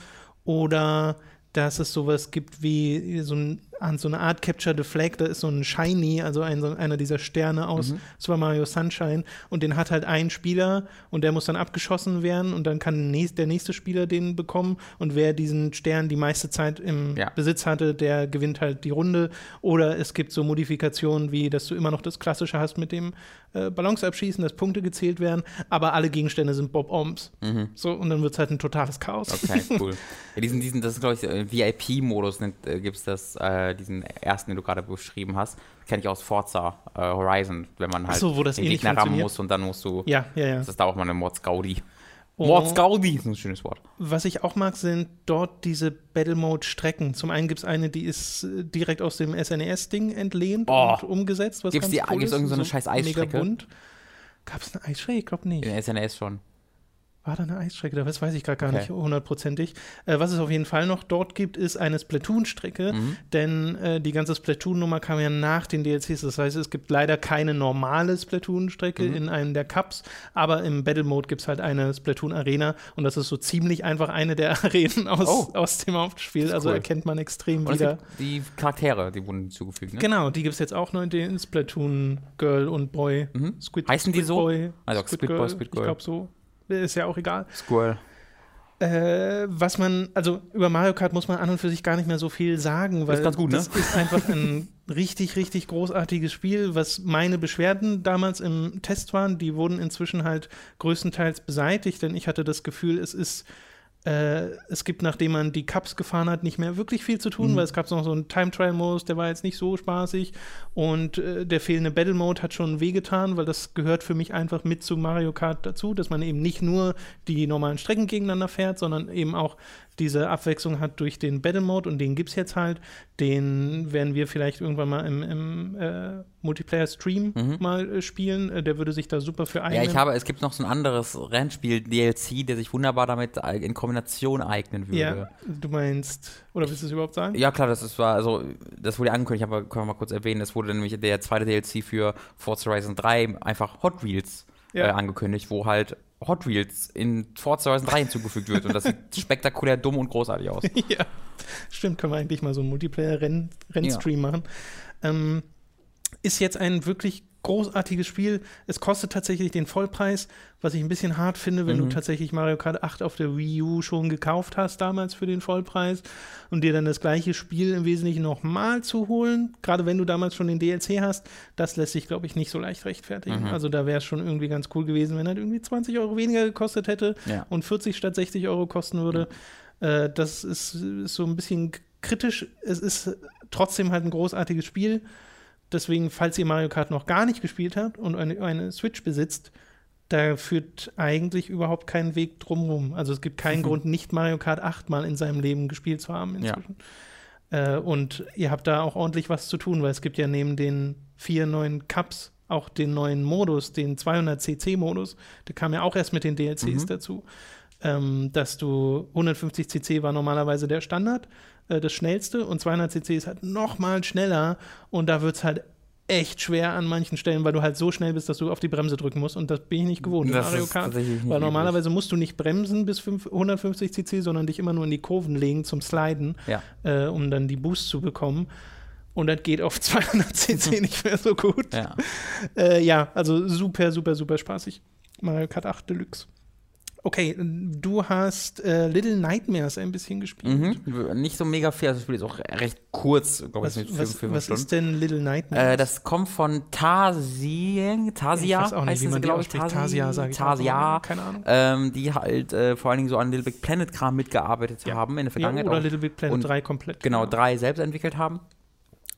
Oder dass es sowas gibt wie so, ein, so eine Art Capture the Flag, da ist so ein Shiny, also ein, so einer dieser Sterne aus mhm. Super Mario Sunshine und den hat halt ein Spieler und der muss dann abgeschossen werden und dann kann der nächste Spieler den bekommen und wer diesen Stern die meiste Zeit im ja. Besitz hatte, der gewinnt halt die Runde oder es gibt so Modifikationen wie, dass du immer noch das Klassische hast mit dem äh, Ballons abschießen, dass Punkte gezählt werden, aber alle Gegenstände sind Bob-Oms. Mhm. So, und dann wird es halt ein totales Chaos. Okay, <laughs> cool. ja, diesen, diesen, das ist, glaube ich, äh, VIP-Modus äh, gibt es das, äh, diesen ersten, den du gerade beschrieben hast. Kenne ich aus Forza äh, Horizon, wenn man halt so, wo das den Gegner rammen muss und dann musst du. Ja, ja, ja. Das ist da auch mal eine Mods Gaudi. Mords Gaudi ist ein schönes Wort. Was ich auch mag, sind dort diese Battle Mode Strecken. Zum einen gibt es eine, die ist äh, direkt aus dem SNES-Ding entlehnt Oh. und umgesetzt. Gibt's die- cool gibt's ist. irgend so eine scheiß Eisstrecke? Gab es eine Eisstrecke? Ich glaube nicht. In SNS schon. War da eine Eisstrecke? Das weiß ich gerade gar Okay. nicht hundertprozentig. Äh, was es auf jeden Fall noch dort gibt, ist eine Splatoon-Strecke, Mhm. denn äh, die ganze Splatoon-Nummer kam ja nach den DLCs. Das heißt, es gibt leider keine normale Splatoon-Strecke Mhm. in einem der Cups, aber im Battle-Mode gibt es halt eine Splatoon-Arena und das ist so ziemlich einfach eine der <laughs> Arenen aus, Oh. aus dem Hauptspiel. Also cool. erkennt man extrem Und wieder. die Charaktere, die wurden hinzugefügt, ne? Genau, die gibt es jetzt auch noch in den Splatoon Girl und Boy. Mhm. Squid, Heißen die Squid so? Boy, Also Squid Boy, Squid Girl. Ich glaube so. Ist ja auch egal. Squirrel. Äh, was man, also über Mario Kart muss man an und für sich gar nicht mehr so viel sagen, weil ist ganz gut, ne? das ist einfach ein richtig, richtig großartiges Spiel, was meine Beschwerden damals im Test waren, die wurden inzwischen halt größtenteils beseitigt, denn ich hatte das Gefühl, es ist äh, es gibt, nachdem man die Cups gefahren hat, nicht mehr wirklich viel zu tun, Mhm. weil es gab noch so einen Time-Trial-Modus, der war jetzt nicht so spaßig. Und äh, der fehlende Battle-Mode hat schon wehgetan, weil das gehört für mich einfach mit zu Mario Kart dazu, dass man eben nicht nur die normalen Strecken gegeneinander fährt, sondern eben auch diese Abwechslung hat durch den Battle-Mode und den gibt es jetzt halt. Den werden wir vielleicht irgendwann mal im, im äh, Multiplayer-Stream Mhm. mal äh, spielen. Äh, der würde sich da super für eignen. Ja, ich habe, es gibt noch so ein anderes Rennspiel-DLC, der sich wunderbar damit in Kombination eignen würde. Ja, du meinst, oder willst du es überhaupt sagen? Ja, klar, das ist, war, also, das wurde angekündigt, aber können wir mal kurz erwähnen, es wurde nämlich der zweite DLC für Forza Horizon 3 einfach Hot Wheels Ja. äh, angekündigt, wo halt Hot Wheels in Forza Horizon 3 hinzugefügt wird und das sieht <laughs> spektakulär dumm und großartig aus. <laughs> ja, stimmt, können wir eigentlich mal so einen Multiplayer-Rennstream machen. Ähm, ist jetzt ein wirklich großartiges Spiel. Es kostet tatsächlich den Vollpreis, was ich ein bisschen hart finde, wenn Mhm. du tatsächlich Mario Kart 8 auf der Wii U schon gekauft hast damals für den Vollpreis und dir dann das gleiche Spiel im Wesentlichen nochmal zu holen, gerade wenn du damals schon den DLC hast, das lässt sich, glaube ich, nicht so leicht rechtfertigen. Mhm. Also da wäre es schon irgendwie ganz cool gewesen, wenn er irgendwie 20 Euro weniger gekostet hätte Ja. und 40 statt 60 Euro kosten würde. Äh, das ist, ist so ein bisschen kritisch. Es ist trotzdem halt ein großartiges Spiel. Deswegen, falls ihr Mario Kart noch gar nicht gespielt habt und eine, eine Switch besitzt, da führt eigentlich überhaupt kein Weg drumherum. Also es gibt keinen Mhm. Grund, nicht Mario Kart 8 mal in seinem Leben gespielt zu haben Ja. inzwischen. Äh, und ihr habt da auch ordentlich was zu tun, weil es gibt ja neben den vier neuen Cups auch den neuen Modus, den 200cc-Modus. Der kam ja auch erst mit den DLCs Mhm. dazu. Ähm, dass du 150 cc war normalerweise der Standard, äh, das schnellste und 200 cc ist halt noch mal schneller und da wird es halt echt schwer an manchen Stellen, weil du halt so schnell bist, dass du auf die Bremse drücken musst und das bin ich nicht gewohnt Das Mario Kart. Weil normalerweise musst du nicht bremsen bis 5, 150 cc, sondern dich immer nur in die Kurven legen zum Sliden, Ja. äh, um dann die Boost zu bekommen. Und das geht auf <laughs> 200 cc <laughs> nicht mehr so gut. Ja. Äh, ja, also super, super, super spaßig. Mario Kart 8 Deluxe. Okay, du hast äh, Little Nightmares ein bisschen gespielt. Mhm. Nicht so mega fair, das Spiel ist auch recht kurz, glaube ich, Was, was, was ist denn Little Nightmares? Äh, das kommt von Tarsien, Tarsia, ich weiß auch nicht, wie man die glaub ich, ausspricht. Tarsia, sage ich. Tarsia, Keine Ahnung. ähm, die halt äh, vor allen Dingen so an Little Big Planet Kram mitgearbeitet Ja. haben in der Ja, Vergangenheit. oder auch. Little Big Planet Und 3 komplett. genau, drei selbst entwickelt haben.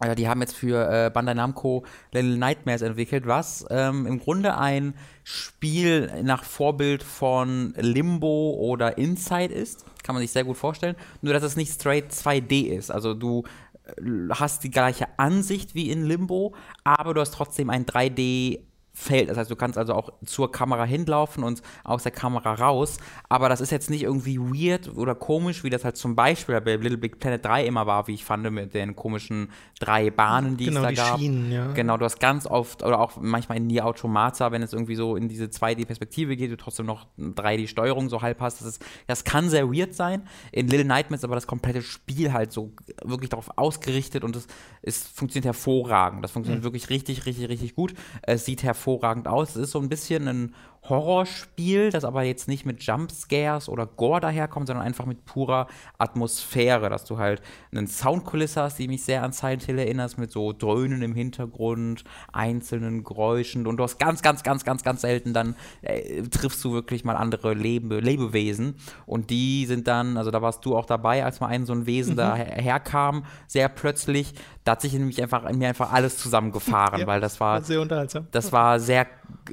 Also die haben jetzt für äh, Bandai Namco Little Nightmares entwickelt, was ähm, im Grunde ein Spiel nach Vorbild von Limbo oder Inside ist. Kann man sich sehr gut vorstellen. Nur, dass es nicht straight 2D ist. Also du äh, hast die gleiche Ansicht wie in Limbo, aber du hast trotzdem ein 3D Feld. Das heißt, du kannst also auch zur Kamera hinlaufen und aus der Kamera raus. Aber das ist jetzt nicht irgendwie weird oder komisch, wie das halt zum Beispiel bei Little Big Planet 3 immer war, wie ich fand, mit den komischen drei Bahnen, die genau, es da die gab. Schienen, ja. Genau, du hast ganz oft, oder auch manchmal in Nier Automata, wenn es irgendwie so in diese 2D-Perspektive geht, du trotzdem noch 3D-Steuerung so halb hast. Das, ist, das kann sehr weird sein. In Little Nightmares ist aber das komplette Spiel halt so wirklich darauf ausgerichtet und es, es funktioniert hervorragend. Das funktioniert wirklich richtig, richtig, richtig gut. Es sieht hervorragend aus. Es ist so ein bisschen ein Horrorspiel, das aber jetzt nicht mit Jumpscares oder Gore daherkommt, sondern einfach mit purer Atmosphäre, dass du halt einen Soundkulisse hast, die mich sehr an Silent Hill erinnert, mit so Dröhnen im Hintergrund, einzelnen Geräuschen und du hast ganz, ganz, ganz, ganz, ganz selten dann äh, triffst du wirklich mal andere Lebe Lebewesen und die sind dann, also da warst du auch dabei, als mal ein so ein Wesen da her herkam, sehr plötzlich, da hat sich nämlich einfach in mir einfach alles zusammengefahren, Ja, weil das war Sehr unterhaltsam. das war sehr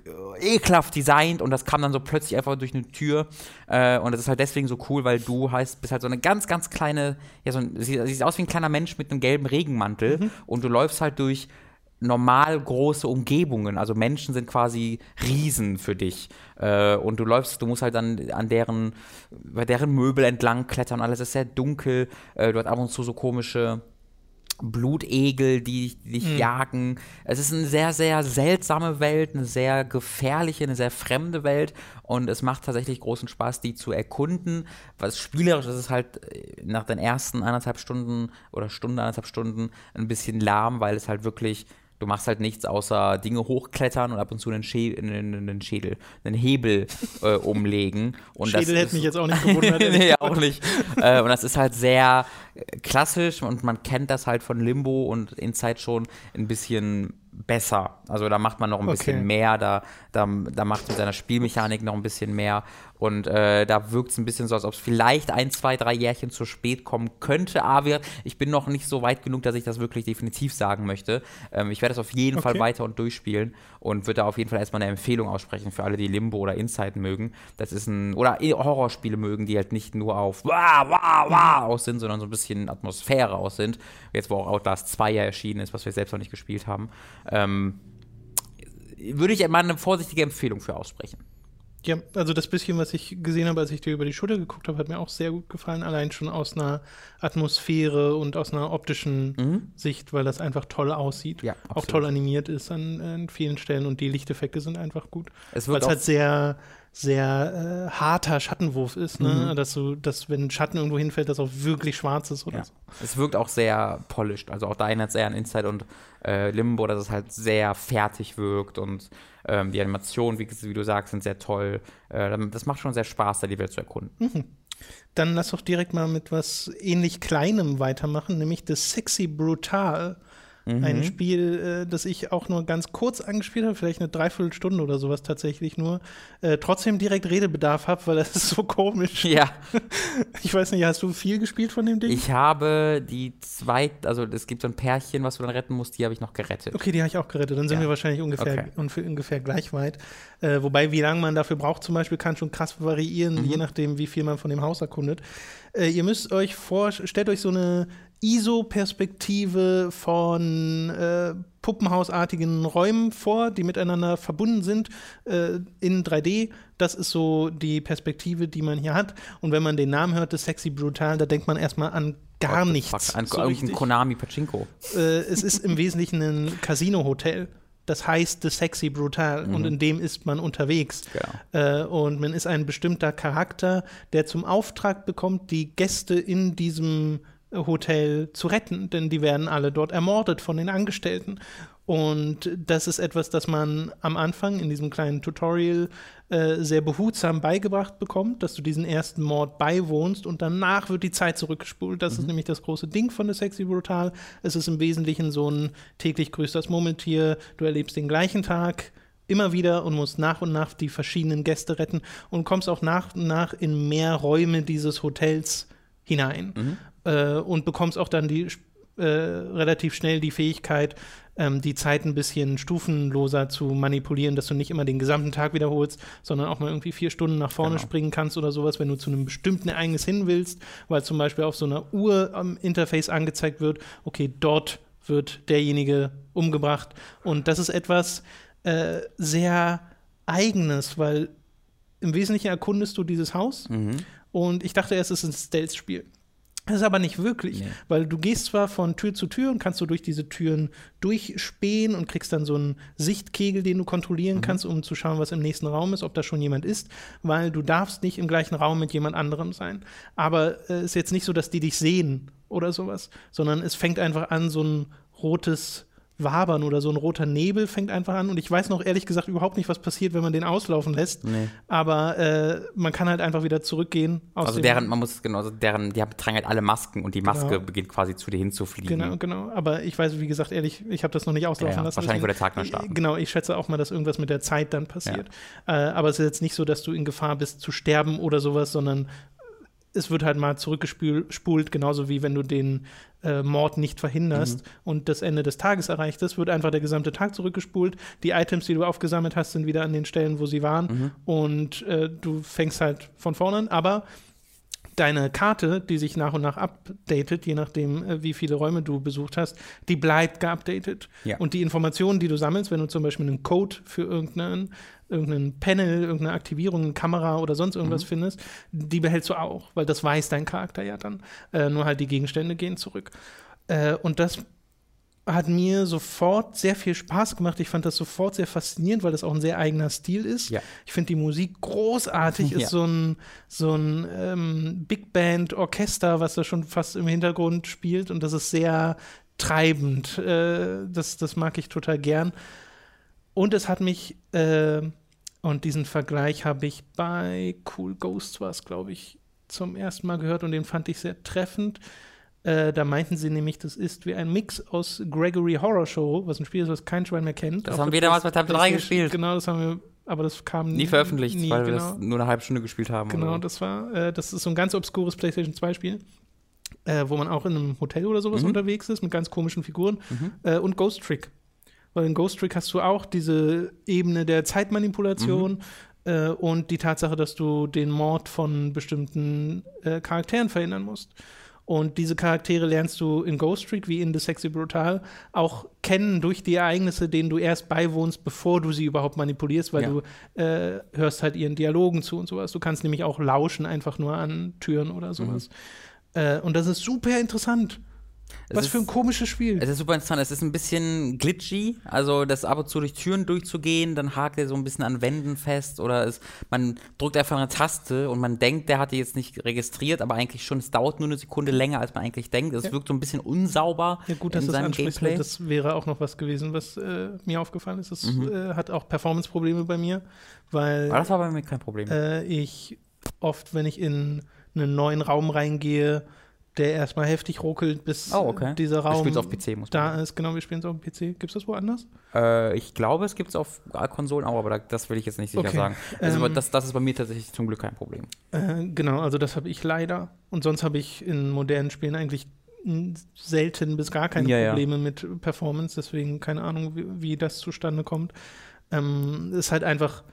äh, ekelhaft designt geweint und das kam dann so plötzlich einfach durch eine Tür. Äh, und das ist halt deswegen so cool, weil du heißt, bist halt so eine ganz, ganz kleine, ja, so ein, sie, sieht aus wie ein kleiner Mensch mit einem gelben Regenmantel mhm. und du läufst halt durch normal große Umgebungen. Also Menschen sind quasi Riesen für dich. Äh, und du läufst, du musst halt dann an deren, bei deren Möbel entlang klettern. Alles ist sehr dunkel. Äh, du hast ab und zu so komische Blutegel, die, dich mhm. jagen. Es ist eine sehr, sehr seltsame Welt, eine sehr gefährliche, eine sehr fremde Welt und es macht tatsächlich großen Spaß, die zu erkunden. Was spielerisch ist, ist halt äh, nach den ersten anderthalb Stunden oder Stunde, anderthalb Stunden ein bisschen lahm, weil es halt wirklich Du machst halt nichts außer Dinge hochklettern und ab und zu einen, Schä einen, Schädel, einen Hebel äh, umlegen. Und Schädel hätte mich jetzt auch nicht gewundert. <laughs> nee, auch nicht. Äh, und das ist halt sehr äh, klassisch und man kennt das halt von Limbo und Inside schon ein bisschen besser. Also da macht man noch ein bisschen okay. mehr, da, da, da macht mit seiner Spielmechanik noch ein bisschen mehr. Und äh, da wirkt es ein bisschen so, als ob es vielleicht ein, zwei, drei Jährchen zu spät kommen könnte. Aber ich bin noch nicht so weit genug, dass ich das wirklich definitiv sagen möchte. Ähm, ich werde es auf jeden okay. Fall weiter und durchspielen und würde da auf jeden Fall erstmal eine Empfehlung aussprechen für alle, die Limbo oder Inside mögen. Das ist ein, oder Horrorspiele mögen, die halt nicht nur auf wah, wah, wah aus sind, sondern so ein bisschen Atmosphäre aus sind. Jetzt, wo auch Outlast 2 ja erschienen ist, was wir selbst noch nicht gespielt haben. Ähm, würde ich mal eine vorsichtige Empfehlung für aussprechen. Ja, also das bisschen, was ich gesehen habe, als ich dir über die Schulter geguckt habe, hat mir auch sehr gut gefallen. Allein schon aus einer Atmosphäre und aus einer optischen mhm. Sicht, weil das einfach toll aussieht. Ja, auch toll animiert ist an, an, vielen Stellen und die Lichteffekte sind einfach gut. Es weil es halt sehr, sehr äh, harter Schattenwurf ist, ne? Mhm. Dass du, dass wenn Schatten irgendwo hinfällt, das auch wirklich schwarz ist oder ja. so. Es wirkt auch sehr polished. Also auch da erinnert es eher an Inside und äh, Limbo, dass es halt sehr fertig wirkt und ähm, die Animationen, wie, wie, du sagst, sind sehr toll. Äh, das macht schon sehr Spaß, da die Welt zu erkunden. Mhm. Dann lass doch direkt mal mit was ähnlich Kleinem weitermachen, nämlich das Sexy Brutal. Mhm. Ein Spiel, äh, das ich auch nur ganz kurz angespielt habe, vielleicht eine Dreiviertelstunde oder sowas tatsächlich nur. Äh, trotzdem direkt Redebedarf habe, weil das <laughs> ist so komisch. Ja. <laughs> Ich weiß nicht, hast du viel gespielt von dem Ding? Ich habe die zwei, also es gibt so ein Pärchen, was du dann retten musst, die habe ich noch gerettet. Okay, die habe ich auch gerettet. Dann sind ja. wir wahrscheinlich ungefähr, okay. ungefähr gleich weit. Äh, wobei, wie lange man dafür braucht, zum Beispiel, kann schon krass variieren, mhm. je nachdem, wie viel man von dem Haus erkundet. Äh, ihr müsst euch vor, stellt euch so eine ISO-Perspektive von äh, puppenhausartigen Räumen vor, die miteinander verbunden sind äh, in 3D. Das ist so die Perspektive, die man hier hat. Und wenn man den Namen hört, das Sexy Brutal, da denkt man erstmal an gar What nichts. An so ein Konami Pachinko. Äh, es ist im Wesentlichen ein Casino-Hotel. Das heißt The Sexy Brutal mhm. und in dem ist man unterwegs. Genau. Äh, und man ist ein bestimmter Charakter, der zum Auftrag bekommt, die Gäste in diesem Hotel zu retten, denn die werden alle dort ermordet von den Angestellten. Und das ist etwas, das man am Anfang in diesem kleinen Tutorial äh, sehr behutsam beigebracht bekommt, dass du diesen ersten Mord beiwohnst und danach wird die Zeit zurückgespult. Das mhm. ist nämlich das große Ding von der Sexy Brutal. Es ist im Wesentlichen so ein täglich grüßt das Murmeltier. Du erlebst den gleichen Tag immer wieder und musst nach und nach die verschiedenen Gäste retten und kommst auch nach und nach in mehr Räume dieses Hotels hinein. Mhm äh, und bekommst auch dann die äh, relativ schnell die Fähigkeit, ähm, die Zeit ein bisschen stufenloser zu manipulieren, dass du nicht immer den gesamten Tag wiederholst, sondern auch mal irgendwie vier Stunden nach vorne genau. springen kannst oder sowas, wenn du zu einem bestimmten Ereignis hin willst, weil zum Beispiel auf so einer Uhr am Interface angezeigt wird, okay, dort wird derjenige umgebracht. Und das ist etwas äh, sehr Eigenes, weil im Wesentlichen erkundest du dieses Haus mhm. und ich dachte erst, es ist ein Stealth-Spiel. Das ist aber nicht wirklich, nee. weil du gehst zwar von Tür zu Tür und kannst so durch diese Türen durchspähen und kriegst dann so einen Sichtkegel, den du kontrollieren mhm. kannst, um zu schauen, was im nächsten Raum ist, ob da schon jemand ist, weil du darfst nicht im gleichen Raum mit jemand anderem sein. Aber es äh, ist jetzt nicht so, dass die dich sehen oder sowas, sondern es fängt einfach an, so ein rotes Wabern oder so ein roter Nebel fängt einfach an. Und ich weiß noch ehrlich gesagt überhaupt nicht, was passiert, wenn man den auslaufen lässt. Nee. Aber äh, man kann halt einfach wieder zurückgehen. also deren, man muss genau, also deren, die tragen halt alle Masken und die Maske genau. beginnt quasi zu dir hinzufliegen. Genau, genau. Aber ich weiß, wie gesagt, ehrlich, ich habe das noch nicht auslaufen ja, lassen. Wahrscheinlich, wo der Tag noch starten. Genau, ich schätze auch mal, dass irgendwas mit der Zeit dann passiert. Ja. Äh, aber es ist jetzt nicht so, dass du in Gefahr bist zu sterben oder sowas, sondern es wird halt mal zurückgespult, genauso wie wenn du den äh, Mord nicht verhinderst mhm. und das Ende des Tages erreicht ist, wird einfach der gesamte Tag zurückgespult. Die Items, die du aufgesammelt hast, sind wieder an den Stellen, wo sie waren mhm. und äh, du fängst halt von vorne an. Aber deine Karte, die sich nach und nach updatet, je nachdem, äh, wie viele Räume du besucht hast, die bleibt geupdatet. Ja. Und die Informationen, die du sammelst, wenn du zum Beispiel einen Code für irgendeinen irgendein Panel, irgendeine Aktivierung, eine Kamera oder sonst irgendwas mhm. findest, die behältst du auch, weil das weiß dein Charakter ja dann. Äh, nur halt die Gegenstände gehen zurück. Äh, und das hat mir sofort sehr viel Spaß gemacht. Ich fand das sofort sehr faszinierend, weil das auch ein sehr eigener Stil ist. Ja. Ich finde die Musik großartig, <laughs> ja. ist so ein, so ein ähm, Big Band Orchester, was da schon fast im Hintergrund spielt und das ist sehr treibend. Äh, das, das mag ich total gern. Und es hat mich, äh, und diesen Vergleich habe ich bei Cool Ghost, war glaube ich, zum ersten Mal gehört und den fand ich sehr treffend. Äh, da meinten sie nämlich, das ist wie ein Mix aus Gregory Horror Show, was ein Spiel ist, was kein Schwein mehr kennt. Das haben wir damals bei Tab 3 gespielt. Genau, das haben wir, aber das kam nie, nie veröffentlicht, nie, weil genau. wir das nur eine halbe Stunde gespielt haben. Genau, das war, äh, das ist so ein ganz obskures PlayStation 2 Spiel. Äh, wo man auch in einem Hotel oder sowas mhm. unterwegs ist mit ganz komischen Figuren mhm. Äh, und Ghost Trick. Weil in Ghost Trick hast du auch diese Ebene der Zeitmanipulation mhm. äh, und die Tatsache, dass du den Mord von bestimmten äh, Charakteren verhindern musst. Und diese Charaktere lernst du in Ghost Trick wie in The Sexy Brutal auch kennen durch die Ereignisse, denen du erst beiwohnst, bevor du sie überhaupt manipulierst, weil ja. du äh, hörst halt ihren Dialogen zu und sowas. Du kannst nämlich auch lauschen einfach nur an Türen oder sowas. Mhm. Äh, und das ist super interessant. Was ist, für ein komisches Spiel. Es ist super interessant. Es ist ein bisschen glitchy. Also, das ab und zu durch Türen durchzugehen, dann hakt er so ein bisschen an Wänden fest oder es, man drückt einfach eine Taste und man denkt, der hat die jetzt nicht registriert, aber eigentlich schon. Es dauert nur eine Sekunde länger, als man eigentlich denkt. Es ja. wirkt so ein bisschen unsauber. Ja, gut, dass in das Gameplay. Das wäre auch noch was gewesen, was äh, mir aufgefallen ist. Das mhm. äh, hat auch Performance-Probleme bei mir, weil. Aber das war bei mir kein Problem. Äh, ich oft, wenn ich in einen neuen Raum reingehe, der erstmal heftig ruckelt, bis oh, okay. dieser Raum auf PC, muss da ist. Genau, wir spielen es auf dem PC. Gibt es das woanders? Äh, ich glaube, es gibt es auf Konsolen auch, aber das will ich jetzt nicht sicher okay. sagen. Also ähm, das, das ist bei mir tatsächlich zum Glück kein Problem. Äh, genau, also das habe ich leider. Und sonst habe ich in modernen Spielen eigentlich selten bis gar keine ja, Probleme ja. mit Performance. Deswegen keine Ahnung, wie, wie das zustande kommt. Ähm, ist halt einfach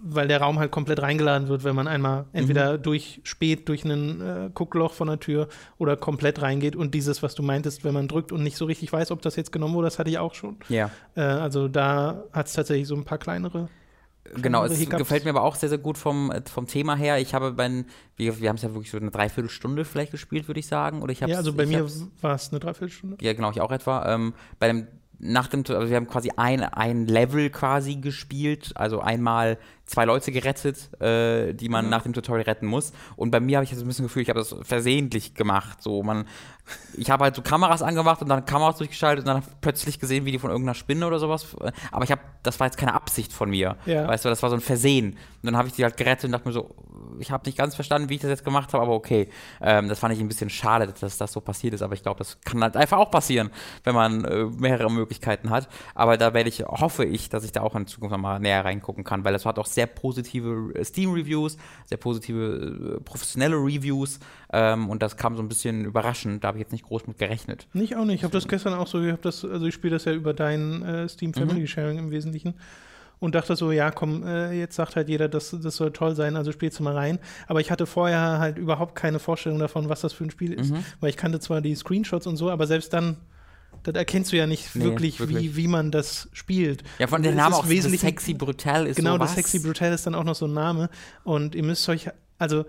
weil der Raum halt komplett reingeladen wird, wenn man einmal entweder mhm. durch spät durch ein äh, Guckloch von der Tür oder komplett reingeht und dieses, was du meintest, wenn man drückt und nicht so richtig weiß, ob das jetzt genommen wurde, das hatte ich auch schon. Ja. Äh, also da hat es tatsächlich so ein paar kleinere. Genau, es Hiccups. gefällt mir aber auch sehr, sehr gut vom, vom Thema her. Ich habe bei, wir, wir haben es ja wirklich so eine Dreiviertelstunde vielleicht gespielt, würde ich sagen. Oder ich ja, also bei mir war es eine Dreiviertelstunde. Ja, genau, ich auch etwa. Ähm, bei dem nach dem, also wir haben quasi ein, ein Level quasi gespielt, also einmal zwei Leute gerettet, äh, die man mhm. nach dem Tutorial retten muss. Und bei mir habe ich jetzt ein bisschen Gefühl, ich habe das versehentlich gemacht. So, man, ich habe halt so Kameras angemacht und dann Kameras durchgeschaltet und dann plötzlich gesehen, wie die von irgendeiner Spinne oder sowas. Aber ich habe, das war jetzt keine Absicht von mir. Ja. Weißt du, das war so ein Versehen. Und dann habe ich die halt gerettet und dachte mir so, ich habe nicht ganz verstanden, wie ich das jetzt gemacht habe, aber okay. Ähm, das fand ich ein bisschen schade, dass das so passiert ist, aber ich glaube, das kann halt einfach auch passieren, wenn man äh, mehrere Möglichkeiten hat. Aber da werde ich, hoffe ich, dass ich da auch in Zukunft nochmal näher reingucken kann, weil das hat auch sehr positive äh, Steam-Reviews, sehr positive äh, professionelle Reviews ähm, und das kam so ein bisschen überraschend. Da habe ich jetzt nicht groß mit gerechnet. Nicht auch nicht. Ich habe das gestern auch so, ich habe das, also ich spiele das ja über dein äh, Steam Family mhm. Sharing im Wesentlichen und dachte so, ja, komm, äh, jetzt sagt halt jeder, das, das soll toll sein, also spielst du mal rein. Aber ich hatte vorher halt überhaupt keine Vorstellung davon, was das für ein Spiel ist. Mhm. Weil ich kannte zwar die Screenshots und so, aber selbst dann das erkennst du ja nicht nee, wirklich, wirklich, Wie, wie man das spielt. Ja, von dem Namen auch wesentlich Sexy Brutal ist Genau, so das Sexy Brutal ist dann auch noch so ein Name. Und ihr müsst euch, also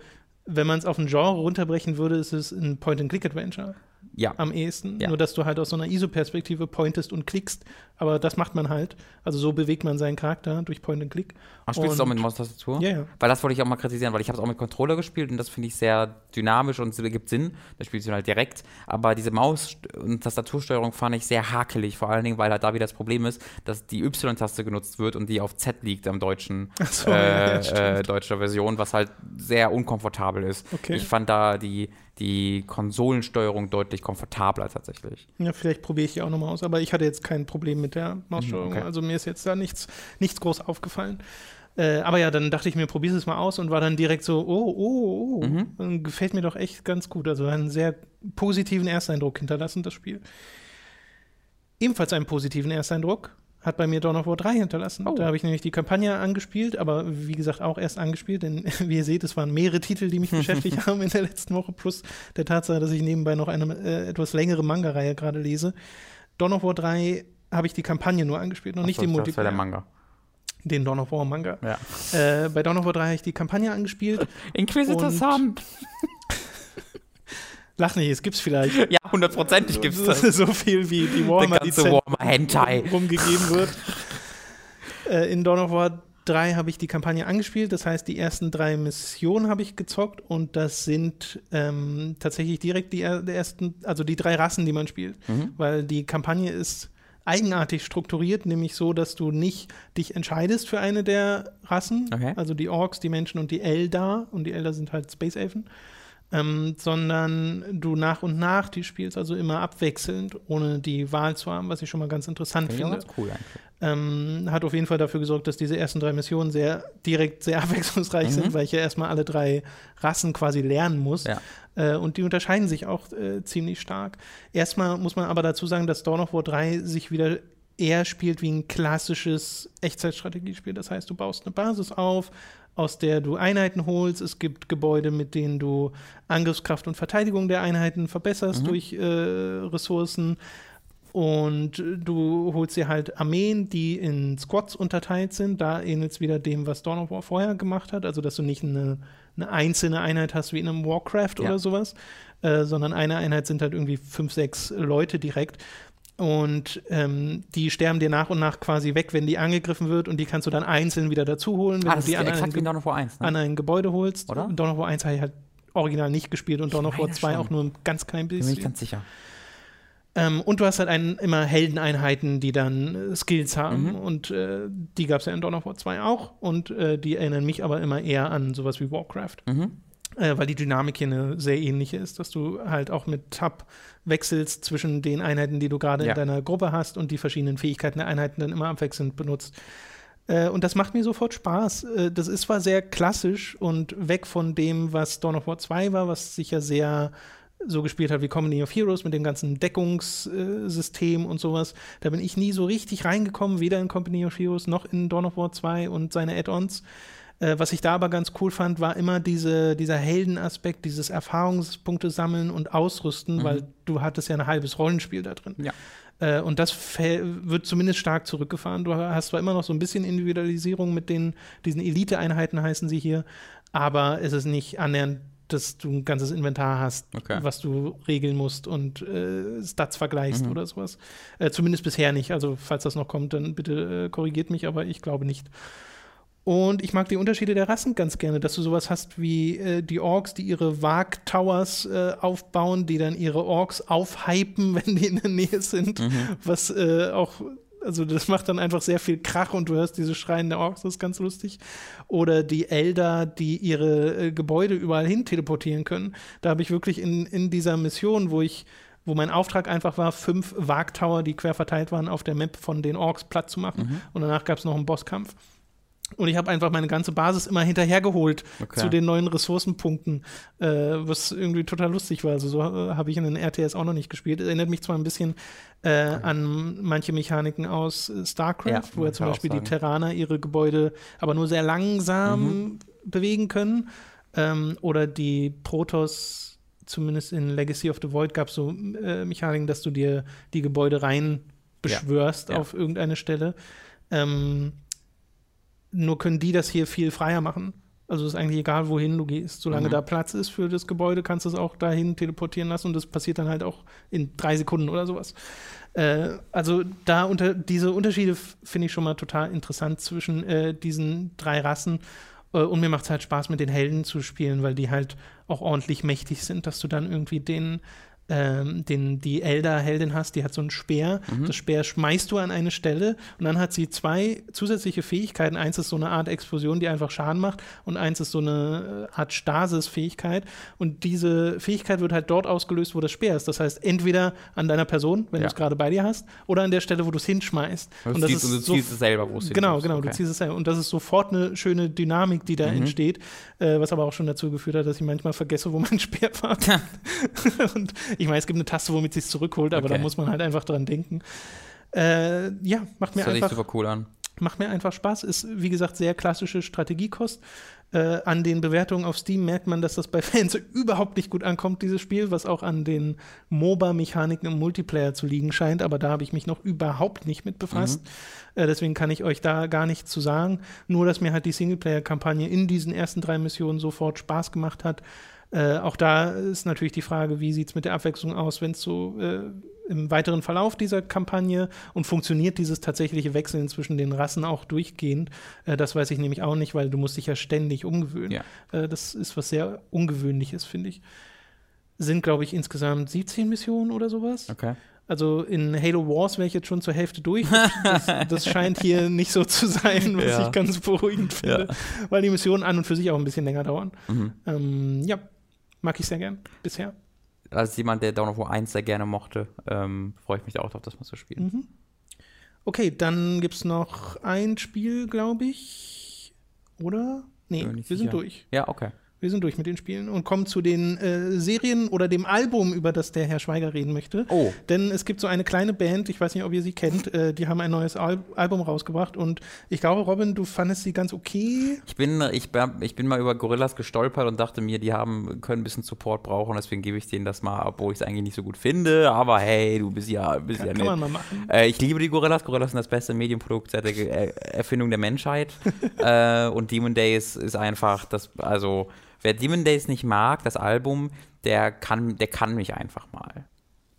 wenn man es auf ein Genre runterbrechen würde, ist es ein Point-and-Click-Adventure ja. am ehesten. Ja. Nur, dass du halt aus so einer ISO-Perspektive pointest und klickst. Aber das macht man halt. Also so bewegt man seinen Charakter durch Point and Click. Ach, spielst du auch mit Maustastatur? Ja, ja. Weil das wollte ich auch mal kritisieren, weil ich habe es auch mit Controller gespielt und das finde ich sehr dynamisch und es ergibt Sinn. Da spielst du halt direkt. Aber diese Maus- und Tastatursteuerung fand ich sehr hakelig, vor allen Dingen, weil halt da wieder das Problem ist, dass die Y-Taste genutzt wird und die auf Z liegt am deutschen, so, äh, ja, äh, deutscher Version, was halt sehr unkomfortabel ist. Okay. Ich fand da die die Konsolensteuerung deutlich komfortabler tatsächlich. Ja, vielleicht probiere ich die auch nochmal aus, aber ich hatte jetzt kein Problem mit der Maussteuerung. Okay. Also mir ist jetzt da nichts, nichts groß aufgefallen. Äh, aber ja, dann dachte ich mir, probier's es mal aus und war dann direkt so, oh, oh, oh. Mhm. Gefällt mir doch echt ganz gut. Also einen sehr positiven Ersteindruck hinterlassen, das Spiel. Ebenfalls einen positiven Ersteindruck hat bei mir Dawn of War 3 hinterlassen. Oh. Da habe ich nämlich die Kampagne angespielt, aber wie gesagt auch erst angespielt, denn <laughs> wie ihr seht, es waren mehrere Titel, die mich <laughs> beschäftigt haben in der letzten Woche, plus der Tatsache, dass ich nebenbei noch eine äh, etwas längere Manga-Reihe gerade lese. Dawn of War 3 habe ich die Kampagne nur angespielt, noch Ach nicht so, den Multiplayer. Das war der Manga. Den Dawn of War Manga. Ja. Äh, bei Dawn of War 3 habe ich die Kampagne angespielt. <laughs> Inquisitor Sam. <laughs> Lach nicht, es gibt's vielleicht. Ja, hundertprozentig gibt's das. so viel wie die Warhammer die Warhammer Hentai rumgegeben wird. äh, in Dawn of War 3 habe ich die Kampagne angespielt, das heißt, die ersten drei Missionen habe ich gezockt und das sind ähm, tatsächlich direkt die, ersten, also die drei Rassen, die man spielt. Mhm. Weil die Kampagne ist eigenartig strukturiert, nämlich so, dass du nicht dich entscheidest für eine der Rassen, okay. also die Orks, die Menschen und die Eldar, und die Eldar sind halt Space Elfen ähm, sondern du nach und nach die spielst, also immer abwechselnd, ohne die Wahl zu haben, was ich schon mal ganz interessant ja, finde. Ganz cool eigentlich. Ähm, hat auf jeden Fall dafür gesorgt, dass diese ersten drei Missionen sehr direkt sehr <laughs> abwechslungsreich mhm. sind, weil ich ja erstmal alle drei Rassen quasi lernen muss. Ja. Äh, und die unterscheiden sich auch äh, ziemlich stark. Erstmal muss man aber dazu sagen, dass Dawn of War 3 sich wieder eher spielt wie ein klassisches Echtzeitstrategiespiel. Das heißt, du baust eine Basis auf, aus der du Einheiten holst. Es gibt Gebäude, mit denen du Angriffskraft und Verteidigung der Einheiten verbesserst mhm. durch äh, Ressourcen. Und du holst dir halt Armeen, die in Squads unterteilt sind. Da ähnelt es wieder dem, was Dawn of War vorher gemacht hat. Also, dass du nicht eine, eine einzelne Einheit hast wie in einem Warcraft ja. oder sowas, äh, sondern eine Einheit sind halt irgendwie fünf, sechs Leute direkt. Und ähm, die sterben dir nach und nach quasi weg, wenn die angegriffen wird und die kannst du dann einzeln wieder dazu holen, wenn ah, du die an, exakt ein, Dawn 1, ne? an ein Gebäude holst. Oder? Dawn of War 1 habe ich halt original nicht gespielt und Dawn of War 2 auch nur ein ganz klein bisschen. Bin ich ganz sicher. Ähm, und du hast halt ein, immer Heldeneinheiten, die dann äh, Skills haben. Mhm. Und äh, die gab es ja in Dawn of War 2 auch. Und äh, die erinnern mich aber immer eher an sowas wie Warcraft. Mhm. Äh, weil die Dynamik hier eine sehr ähnliche ist, dass du halt auch mit Tab wechselst zwischen den Einheiten, die du gerade ja. in deiner Gruppe hast und die verschiedenen Fähigkeiten der Einheiten dann immer abwechselnd benutzt. Äh, und das macht mir sofort Spaß. Äh, das ist zwar sehr klassisch und weg von dem, was Dawn of War 2 war, was sich ja sehr so gespielt hat wie Company of Heroes mit dem ganzen Deckungssystem und sowas. Da bin ich nie so richtig reingekommen, weder in Company of Heroes noch in Dawn of War 2 und seine Add-ons. Äh, was ich da aber ganz cool fand, war immer diese, dieser Heldenaspekt, dieses Erfahrungspunkte sammeln und ausrüsten, mhm. weil du hattest ja ein halbes Rollenspiel da drin. Ja. Äh, und das wird zumindest stark zurückgefahren. Du hast zwar immer noch so ein bisschen Individualisierung mit den, diesen Elite-Einheiten heißen sie hier, aber es ist nicht annähernd dass du ein ganzes Inventar hast, okay. was du regeln musst und äh, Stats vergleichst mhm. oder sowas. Äh, zumindest bisher nicht. Also, falls das noch kommt, dann bitte äh, korrigiert mich, aber ich glaube nicht. Und ich mag die Unterschiede der Rassen ganz gerne, dass du sowas hast wie äh, die Orks, die ihre Wag-Towers äh, aufbauen, die dann ihre Orks aufhypen, <laughs> wenn die in der Nähe sind. Mhm. Was äh, auch, also das macht dann einfach sehr viel Krach und du hörst diese Schreien der Orks, das ist ganz lustig. Oder die Elder, die ihre äh, Gebäude überall hin teleportieren können. Da habe ich wirklich in, in dieser Mission, wo ich wo mein Auftrag einfach war, fünf Wagtower, die quer verteilt waren, auf der Map von den Orks platt zu machen. Mhm. Und danach gab es noch einen Bosskampf. Und ich habe einfach meine ganze Basis immer hinterhergeholt okay. zu den neuen Ressourcenpunkten, äh, was irgendwie total lustig war. Also so äh, habe ich in den RTS auch noch nicht gespielt. Erinnert mich zwar ein bisschen äh, an manche Mechaniken aus äh, StarCraft, ja, wo ja zum Beispiel die Terraner ihre Gebäude aber nur sehr langsam mhm. bewegen können. Ähm, oder die Protoss, zumindest in Legacy of the Void, gab es so äh, Mechaniken, dass du dir die Gebäude rein beschwörst ja. auf irgendeine Stelle. Ähm, nur können die das hier viel freier machen. Also ist eigentlich egal, wohin du gehst. Solange mhm. da Platz ist für das Gebäude, kannst du es auch dahin teleportieren lassen und das passiert dann halt auch in drei Sekunden oder sowas. Äh, also da unter diese Unterschiede finde ich schon mal total interessant zwischen äh, diesen drei Rassen. Äh, und mir macht es halt Spaß, mit den Helden zu spielen, weil die halt auch ordentlich mächtig sind, dass du dann irgendwie den ähm, den, die Elder-Heldin hast, die hat so einen Speer. Mhm. Das Speer schmeißt du an eine Stelle und dann hat sie zwei zusätzliche Fähigkeiten. Eins ist so eine Art Explosion, die einfach Schaden macht und eins ist so eine äh, Art Stasis-Fähigkeit. Und diese Fähigkeit wird halt dort ausgelöst, wo das Speer ist. Das heißt, entweder an deiner Person, wenn ja. du es gerade bei dir hast, oder an der Stelle, wo du es hinschmeißt. und das ist und du so, ziehst es selber, wo es Genau, genau, okay. du ziehst es selber. Und das ist sofort eine schöne Dynamik, die da mhm. entsteht, äh, was aber auch schon dazu geführt hat, dass ich manchmal vergesse, wo mein <laughs> Speer war. <laughs> und ich meine, es gibt eine Taste, womit sie es zurückholt, aber okay. da muss man halt einfach dran denken. Äh, ja, macht mir das einfach. super cool an. Macht mir einfach Spaß. Ist, wie gesagt, sehr klassische Strategiekost. Äh, an den Bewertungen auf Steam merkt man, dass das bei <laughs> Fans überhaupt nicht gut ankommt, dieses Spiel, was auch an den MOBA-Mechaniken im Multiplayer zu liegen scheint. Aber da habe ich mich noch überhaupt nicht mit befasst. Mhm. Äh, deswegen kann ich euch da gar nichts zu sagen. Nur, dass mir halt die Singleplayer-Kampagne in diesen ersten drei Missionen sofort Spaß gemacht hat. Äh, auch da ist natürlich die Frage, wie sieht es mit der Abwechslung aus, wenn es so äh, im weiteren Verlauf dieser Kampagne und funktioniert dieses tatsächliche Wechseln zwischen den Rassen auch durchgehend? Äh, das weiß ich nämlich auch nicht, weil du musst dich ja ständig umgewöhnen. Ja. Äh, das ist was sehr Ungewöhnliches, finde ich. Sind, glaube ich, insgesamt 17 Missionen oder sowas. Okay. Also in Halo Wars wäre ich jetzt schon zur Hälfte durch. Das, das scheint hier <laughs> nicht so zu sein, was ja. ich ganz beruhigend finde, ja. weil die Missionen an und für sich auch ein bisschen länger dauern. Mhm. Ähm, ja, Mag ich sehr gern, bisher. Als jemand, der Dawn of War 1 sehr gerne mochte, ähm, freue ich mich auch darauf, das mal zu spielen. Mhm. Okay, dann gibt es noch ein Spiel, glaube ich. Oder? Nee, wir sicher. sind durch. Ja, okay. Wir sind durch mit den Spielen und kommen zu den äh, Serien oder dem Album, über das der Herr Schweiger reden möchte. Oh. Denn es gibt so eine kleine Band, ich weiß nicht, ob ihr sie kennt, äh, die haben ein neues Al Album rausgebracht und ich glaube, Robin, du fandest sie ganz okay. Ich bin, ich, ich bin mal über Gorillas gestolpert und dachte mir, die haben, können ein bisschen Support brauchen, deswegen gebe ich denen das mal, obwohl ich es eigentlich nicht so gut finde. Aber hey, du bist ja, bist kann, ja kann man mal machen. Äh, ich liebe die Gorillas. Gorillas sind das beste Medienprodukt seit der Erfindung der Menschheit. <laughs> äh, und Demon Days ist einfach das, also wer Demon Days nicht mag, das Album, der kann, der kann mich einfach mal.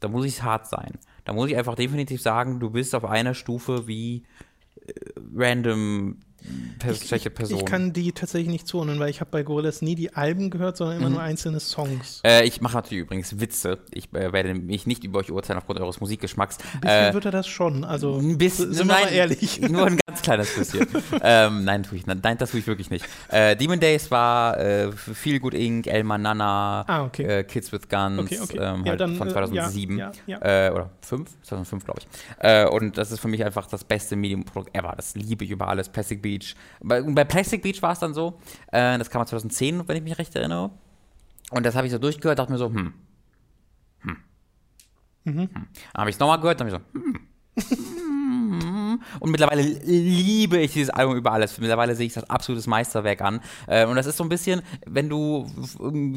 Da muss ich hart sein. Da muss ich einfach definitiv sagen, du bist auf einer Stufe wie äh, random schlechte Person. Ich kann die tatsächlich nicht zuordnen, weil ich habe bei Gorillaz nie die Alben gehört, sondern immer mhm. nur einzelne Songs. Äh, ich mache natürlich übrigens Witze. Ich äh, werde mich nicht über euch urteilen aufgrund eures Musikgeschmacks. Ein bisschen äh, wird er das schon, also ein bisschen, sind wir mal ehrlich. <laughs> Nur ein ganz kleines bisschen. <laughs> ähm, nein, tue ich, nein, das tue ich wirklich nicht. Äh, Demon Days war äh, Feel Good Inc., El Manana, ah, okay. äh, Kids with Guns, okay, okay. Ähm, ja, halt dann, von 2007 ja, ja, äh, oder 5, 2005 glaube ich. und das ist für mich einfach das beste Medium-Produkt ever. Das liebe ich über alles. Plastic Beach. Bei, bei Plastic Beach war es dann so, äh, das kam 2010, wenn ich mich recht erinnere. Und das habe ich so durchgehört, dachte mir so, hm. Hm. Mhm. Hm. Dann habe ich es nochmal gehört, dann habe ich so, hm. Und mittlerweile liebe ich dieses Album über alles. Mittlerweile sehe ich das absolutes Meisterwerk an. Äh, und das ist so ein bisschen, wenn du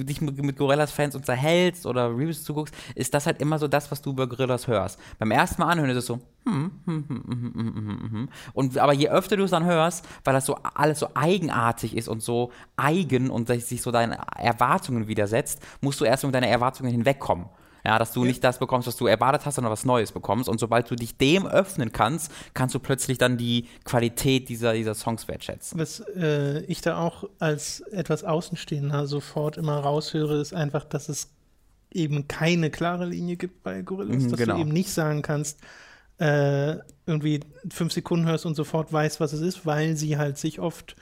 dich mit Gorillas-Fans unterhältst oder Reviews zuguckst, ist das halt immer so das, was du über Gorillas hörst. Beim ersten Mal anhören ist es so, hm, hm, hm, und aber je öfter du es dann hörst, weil das so alles so eigenartig ist und so eigen und sich so deinen Erwartungen widersetzt, musst du erst mit deinen Erwartungen hinwegkommen. Ja, dass du ja. nicht das bekommst, was du erwartet hast, sondern was Neues bekommst. Und sobald du dich dem öffnen kannst, kannst du plötzlich dann die Qualität dieser, dieser Songs wertschätzen. Was äh, ich da auch als etwas Außenstehender sofort immer raushöre, ist einfach, dass es eben keine klare Linie gibt bei Gorillas. Mhm, dass genau. du eben nicht sagen kannst, äh, irgendwie fünf Sekunden hörst und sofort weißt, was es ist, weil sie halt sich oft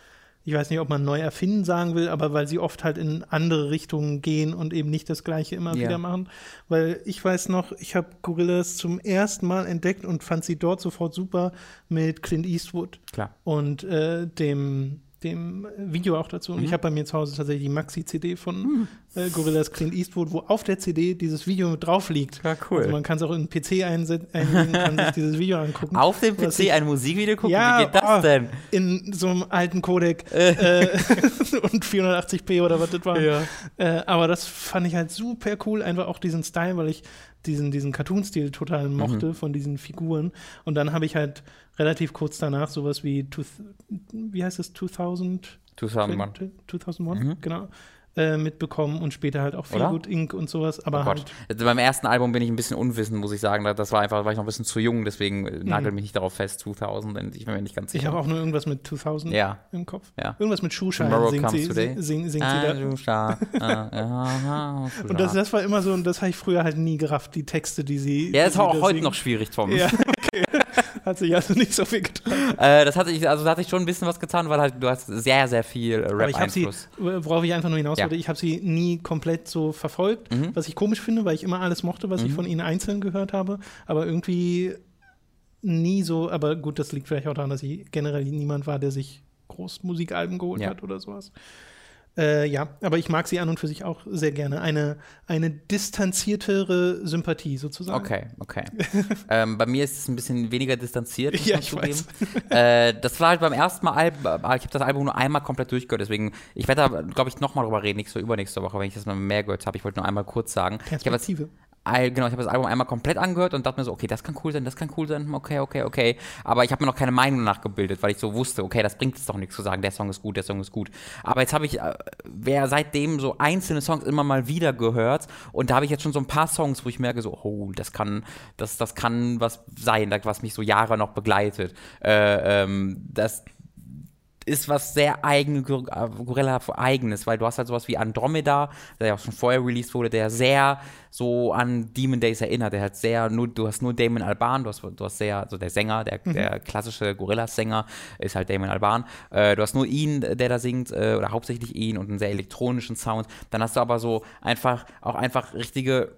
ich weiß nicht, ob man neu erfinden sagen will, aber weil sie oft halt in andere Richtungen gehen und eben nicht das Gleiche immer yeah. wieder machen. Weil ich weiß noch, ich habe Gorillas zum ersten Mal entdeckt und fand sie dort sofort super mit Clint Eastwood. Klar. Und äh, dem dem Video auch dazu. Und mhm. ich habe bei mir zu Hause tatsächlich die Maxi-CD von mhm. Äh, Gorillas Clint Eastwood, wo auf der CD dieses Video drauf liegt. Ja, cool. Also man kann es auch in den PC einlegen, kann sich dieses Video angucken. Auf dem PC ich, ein Musikvideo gucken? Ja, Wie geht das oh, denn? In so einem alten Codec äh, <laughs> und 480p oder was das war. Ja. Äh, aber das fand ich halt super cool, einfach auch diesen Style, weil ich diesen, diesen Cartoon-Stil total mochte mhm. von diesen Figuren. Und dann habe ich halt relativ kurz danach sowas wie, wie heißt es, 2000? 2001. 2001, mhm. genau. Äh, mitbekommen und später halt auch viel Good Inc. und sowas. Aber oh halt also beim ersten Album bin ich ein bisschen unwissend, muss ich sagen. Das war einfach, war ich noch ein bisschen zu jung, deswegen äh, mhm. nagel mich nicht darauf fest, 2000. Ich bin mir nicht ganz sicher. Ich habe auch nur irgendwas mit 2000 ja. im Kopf. Ja. Irgendwas mit Schuhschein singt sie, sing, sing, singt ah, sie da. ah, <laughs> und das, das war immer so, und das habe ich früher halt nie gerafft, die Texte, die sie. Ja, ist auch heute noch schwierig, Tom. Ja, <laughs> okay. Hat sich also nicht so viel getan. Äh, das hat sich, also das hat sich schon ein bisschen was getan, weil halt du hast sehr, sehr viel Rap-Einfluss. Worauf ich einfach nur hinaus wollte, ja. ich habe sie nie komplett so verfolgt, mhm. was ich komisch finde, weil ich immer alles mochte, was mhm. ich von ihnen einzeln gehört habe, aber irgendwie nie so, aber gut, das liegt vielleicht auch daran, dass ich generell niemand war, der sich groß Musikalben geholt ja. hat oder sowas. Äh, ja, aber ich mag sie an und für sich auch sehr gerne. Eine, eine distanziertere Sympathie sozusagen. Okay, okay. <laughs> ähm, bei mir ist es ein bisschen weniger distanziert. ja, ich weiß. <laughs> äh, das war halt beim ersten Mal, Album, ich habe das Album nur einmal komplett durchgehört, deswegen, ich werde da, glaube ich, nochmal drüber reden, nächste, übernächste Woche, wenn ich das mal mehr gehört habe. Ich wollte nur einmal kurz sagen. Perspektive genau, ich habe das Album einmal komplett angehört und dachte mir so, okay, das kann cool sein, das kann cool sein, okay, okay, okay. Aber ich habe mir noch keine Meinung nachgebildet, weil ich so wusste, okay, das bringt es doch nichts zu sagen, der Song ist gut, der Song ist gut. Aber jetzt habe ich, äh, wer seitdem so einzelne Songs immer mal wieder gehört und da habe ich jetzt schon so ein paar Songs, wo ich merke so, oh, das kann, das, das kann was sein, was mich so Jahre noch begleitet. Äh, ähm, das, ist was sehr eigen, Gorilla eigenes, weil du hast halt sowas wie Andromeda, der ja auch schon vorher released wurde, der sehr so an Demon Days erinnert. Der hat sehr, nur, du hast nur Damon Alban, du hast, du hast sehr, also der Sänger, der, mhm. der klassische Gorillas-Sänger ist halt Damon Alban. Äh, du hast nur ihn, der da singt, äh, oder hauptsächlich ihn und einen sehr elektronischen Sound. Dann hast du aber so einfach, auch einfach richtige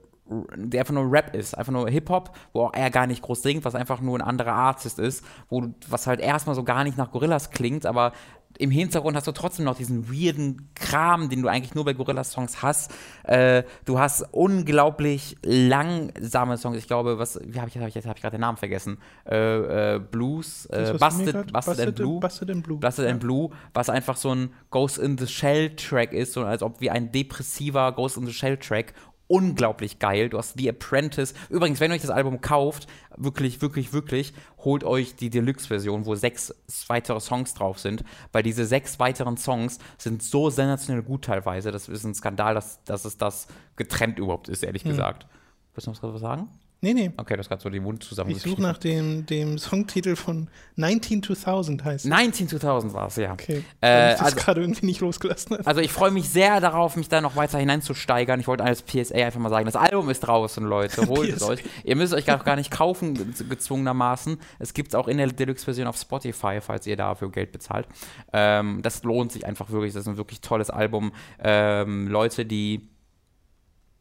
der einfach nur Rap ist, einfach nur Hip-Hop, wo auch er gar nicht groß singt, was einfach nur ein anderer Artist ist, wo was halt erstmal so gar nicht nach Gorillas klingt, aber im Hintergrund hast du trotzdem noch diesen weirden Kram, den du eigentlich nur bei Gorilla-Songs hast. Äh, du hast unglaublich langsame Songs. Ich glaube, was, wie habe ich, hab ich, hab ich gerade den Namen vergessen? Äh, äh, Blues, äh, Busted, Busted, Busted, and Blue. Busted and Blue. Busted and Blue, was einfach so ein Ghost in the Shell Track ist, so als ob wie ein depressiver Ghost in the Shell Track unglaublich geil. Du hast The Apprentice. Übrigens, wenn ihr euch das Album kauft, wirklich, wirklich, wirklich, holt euch die Deluxe-Version, wo sechs weitere Songs drauf sind, weil diese sechs weiteren Songs sind so sensationell gut teilweise. Das ist ein Skandal, dass, dass es das getrennt überhaupt ist, ehrlich hm. gesagt. Willst du noch was sagen? Nee, nee. Okay, das hat so die Mund zusammen. Ich suche nach dem, dem Songtitel von 192000 heißt es. 192000 war es, ja. Okay. Äh, ich also, gerade irgendwie nicht losgelassen. Also ich freue mich sehr darauf, mich da noch weiter hineinzusteigern. Ich wollte als PSA einfach mal sagen, das Album ist draußen, Leute. <laughs> Holt es euch. Ihr müsst euch gar nicht kaufen, gezwungenermaßen. Es gibt es auch in der Deluxe-Version auf Spotify, falls ihr dafür Geld bezahlt. Ähm, das lohnt sich einfach wirklich. Das ist ein wirklich tolles Album. Ähm, Leute, die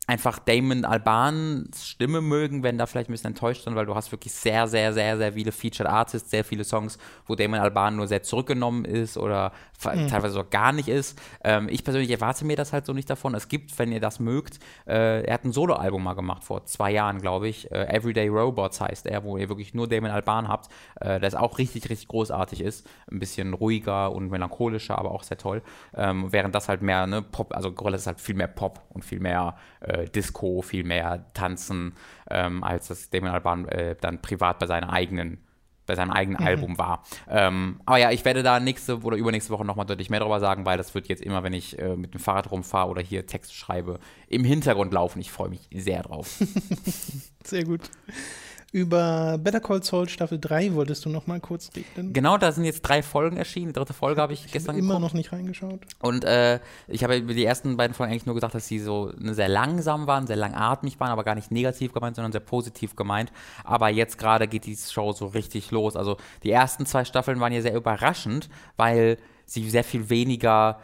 einfach Damon Albans Stimme mögen, wenn da vielleicht ein bisschen enttäuscht sind, weil du hast wirklich sehr, sehr, sehr, sehr viele Featured Artists, sehr viele Songs, wo Damon Alban nur sehr zurückgenommen ist oder mhm. teilweise auch gar nicht ist. Ähm, ich persönlich erwarte mir das halt so nicht davon. Es gibt, wenn ihr das mögt, äh, er hat ein Soloalbum mal gemacht vor zwei Jahren, glaube ich. Äh, Everyday Robots heißt er, wo ihr wirklich nur Damon Alban habt, äh, der auch richtig, richtig großartig ist. Ein bisschen ruhiger und melancholischer, aber auch sehr toll. Ähm, während das halt mehr, ne, Pop, also Gorilla ist halt viel mehr Pop und viel mehr äh, Disco, viel mehr Tanzen, ähm, als das Damon Alban äh, dann privat bei seiner eigenen bei seinem eigenen mhm. Album war. Ähm, aber ja, ich werde da nächste oder übernächste Woche nochmal deutlich mehr darüber sagen, weil das wird jetzt immer, wenn ich äh, mit dem Fahrrad rumfahre oder hier Text schreibe, im Hintergrund laufen. Ich freue mich sehr drauf. <laughs> sehr gut. Über Better Call Saul Staffel 3 wolltest du noch mal kurz reden. Genau, da sind jetzt drei Folgen erschienen. Die dritte Folge habe ich, ich gestern immer geguckt. noch nicht reingeschaut. Und äh, ich habe über die ersten beiden Folgen eigentlich nur gesagt, dass sie so sehr langsam waren, sehr langatmig waren, aber gar nicht negativ gemeint, sondern sehr positiv gemeint. Aber jetzt gerade geht die Show so richtig los. Also die ersten zwei Staffeln waren ja sehr überraschend, weil sie sehr viel weniger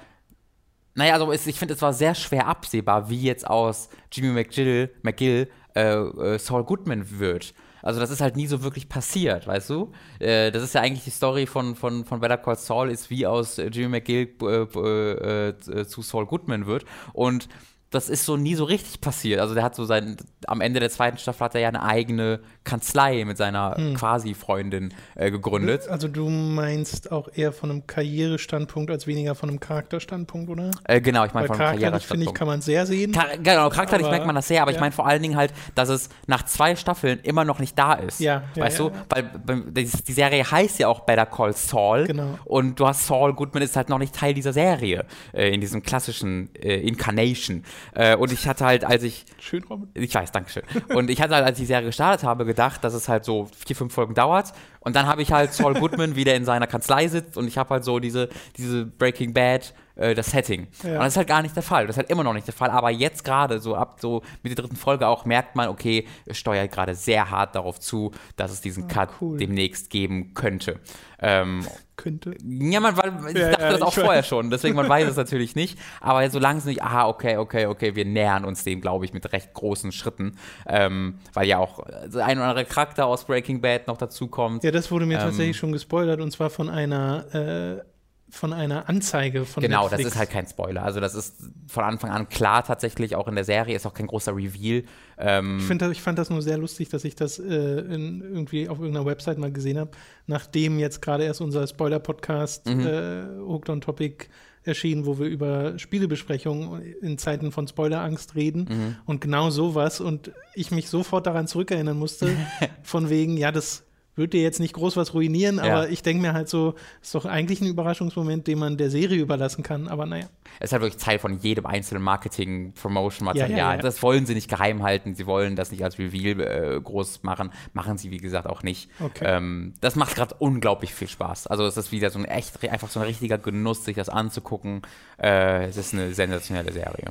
naja, also ich finde, es war sehr schwer absehbar, wie jetzt aus Jimmy McGill, McGill äh, äh, Saul Goodman wird. Also das ist halt nie so wirklich passiert, weißt du? Äh, das ist ja eigentlich die Story von, von, von Better Call Saul, ist wie aus Jimmy McGill äh, äh, äh, zu Saul Goodman wird. Und das ist so nie so richtig passiert. Also der hat so sein, am Ende der zweiten Staffel hat er ja eine eigene Kanzlei mit seiner hm. Quasi-Freundin äh, gegründet. Also du meinst auch eher von einem Karrierestandpunkt als weniger von einem Charakterstandpunkt, oder? Äh, genau, ich meine von einem Karrierestandpunkt. finde ich, kann man sehr sehen. Char genau, charakterlich merkt man das sehr, aber ja. ich meine vor allen Dingen halt, dass es nach zwei Staffeln immer noch nicht da ist. Ja. Weißt ja, du? Ja. Weil die Serie heißt ja auch Better Call Saul. Genau. Und du hast Saul Goodman ist halt noch nicht Teil dieser Serie, äh, in diesem klassischen äh, Incarnation. Äh, und ich hatte halt, als ich. Schön, Robin. Ich weiß, danke schön. Und ich hatte halt, als ich die Serie gestartet habe, gedacht, dass es halt so vier, fünf Folgen dauert. Und dann habe ich halt Saul Goodman, wie der in seiner Kanzlei sitzt und ich habe halt so diese, diese Breaking Bad äh, das Setting. Ja. Und das ist halt gar nicht der Fall. Das ist halt immer noch nicht der Fall. Aber jetzt gerade, so ab so mit der dritten Folge auch, merkt man, okay, es steuert gerade sehr hart darauf zu, dass es diesen ah, Cut cool. demnächst geben könnte. Ähm, könnte. Ja, man, weil ich ja, dachte ja, das auch vorher schon, deswegen man weiß es <laughs> natürlich nicht. Aber so langsam nicht, aha, okay, okay, okay, wir nähern uns dem, glaube ich, mit recht großen Schritten. Ähm, weil ja auch ein oder andere Charakter aus Breaking Bad noch dazu kommt. Ja, das wurde mir ähm, tatsächlich schon gespoilert und zwar von einer äh, von einer Anzeige von Genau, Netflix. das ist halt kein Spoiler. Also das ist von Anfang an klar tatsächlich, auch in der Serie ist auch kein großer Reveal. Ähm ich, find, ich fand das nur sehr lustig, dass ich das äh, in, irgendwie auf irgendeiner Website mal gesehen habe, nachdem jetzt gerade erst unser Spoiler-Podcast mhm. äh, Hooked on Topic erschienen, wo wir über Spielebesprechungen in Zeiten von Spoilerangst reden mhm. und genau sowas und ich mich sofort daran zurückerinnern musste, <laughs> von wegen, ja, das wird dir jetzt nicht groß was ruinieren, ja. aber ich denke mir halt so, ist doch eigentlich ein Überraschungsmoment, den man der Serie überlassen kann, aber naja. Es ist halt wirklich Teil von jedem einzelnen Marketing, Promotion-Material. Ja, ja, das wollen sie nicht geheim halten, sie wollen das nicht als Reveal äh, groß machen, machen sie wie gesagt auch nicht. Okay. Ähm, das macht gerade unglaublich viel Spaß. Also es ist wieder so ein echt, einfach so ein richtiger Genuss, sich das anzugucken. Äh, es ist eine sensationelle Serie.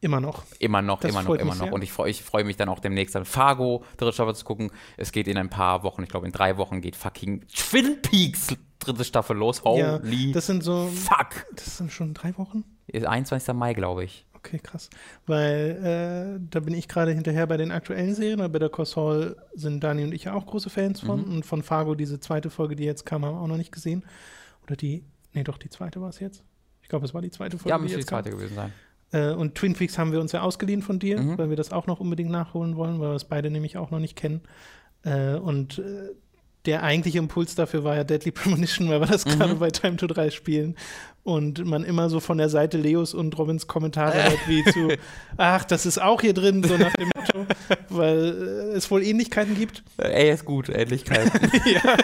Immer noch. Immer noch, das immer noch, immer noch. Sehr. Und ich freue ich freu mich dann auch demnächst an Fargo, dritte Staffel zu gucken. Es geht in ein paar Wochen, ich glaube in drei Wochen geht fucking Twin Peaks dritte Staffel los. Holy ja, das sind so. Fuck. Das sind schon drei Wochen? 21. Mai, glaube ich. Okay, krass. Weil äh, da bin ich gerade hinterher bei den aktuellen Serien. Bei Better Call Saul sind Dani und ich ja auch große Fans von. Mhm. Und von Fargo, diese zweite Folge, die jetzt kam, haben wir auch noch nicht gesehen. Oder die, nee, doch, die zweite war es jetzt. Ich glaube, es war die zweite Folge. Ja, müsste die zweite gewesen sein. Äh, und Twin Peaks haben wir uns ja ausgeliehen von dir, mhm. weil wir das auch noch unbedingt nachholen wollen, weil wir es beide nämlich auch noch nicht kennen. Äh, und äh, der eigentliche Impuls dafür war ja Deadly <laughs> Premonition, weil wir das mhm. gerade bei Time to 3 spielen und man immer so von der Seite Leos und Robins Kommentare hört, wie zu, <laughs> ach, das ist auch hier drin, so nach dem Motto, weil äh, es wohl Ähnlichkeiten gibt. Ey, ist gut, Ähnlichkeiten. <laughs> ja.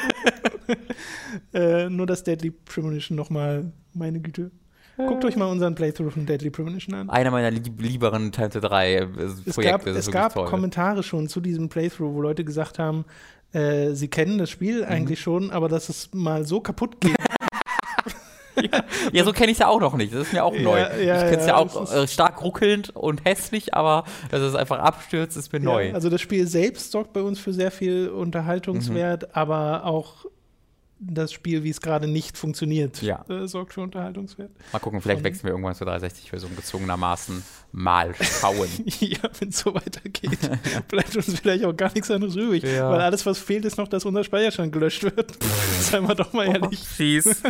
äh, nur das Deadly Premonition nochmal, meine Güte. Guckt euch mal unseren Playthrough von Deadly Premonition an. Einer meiner lieb lieberen Time 3 äh, Projekte. Es gab, es gab Kommentare schon zu diesem Playthrough, wo Leute gesagt haben, äh, sie kennen das Spiel mhm. eigentlich schon, aber dass es mal so kaputt geht. ja, <laughs> ja, so kenne ich es ja auch noch nicht. Das ist mir auch neu. Ja, ich kenne es ja, auch äh, stark ruckelnd und hässlich, aber dass es einfach abstürzt, ist mir neu. Also das Spiel selbst sorgt bei uns für sehr viel Unterhaltungswert, mhm. aber auch das Spiel, wie es gerade nicht funktioniert, ja. äh, sorgt für Unterhaltungswert. Mal gucken, vielleicht Von, wechseln wir irgendwann zur 360-Version gezwungenermaßen mal schauen. <laughs> ja, wenn es so weitergeht, <laughs> bleibt uns vielleicht auch gar nichts anderes übrig. Ja. Weil alles, was fehlt, ist noch, dass unser Speicherstand gelöscht wird. <laughs> Seien wir doch mal ehrlich. Oh, fies.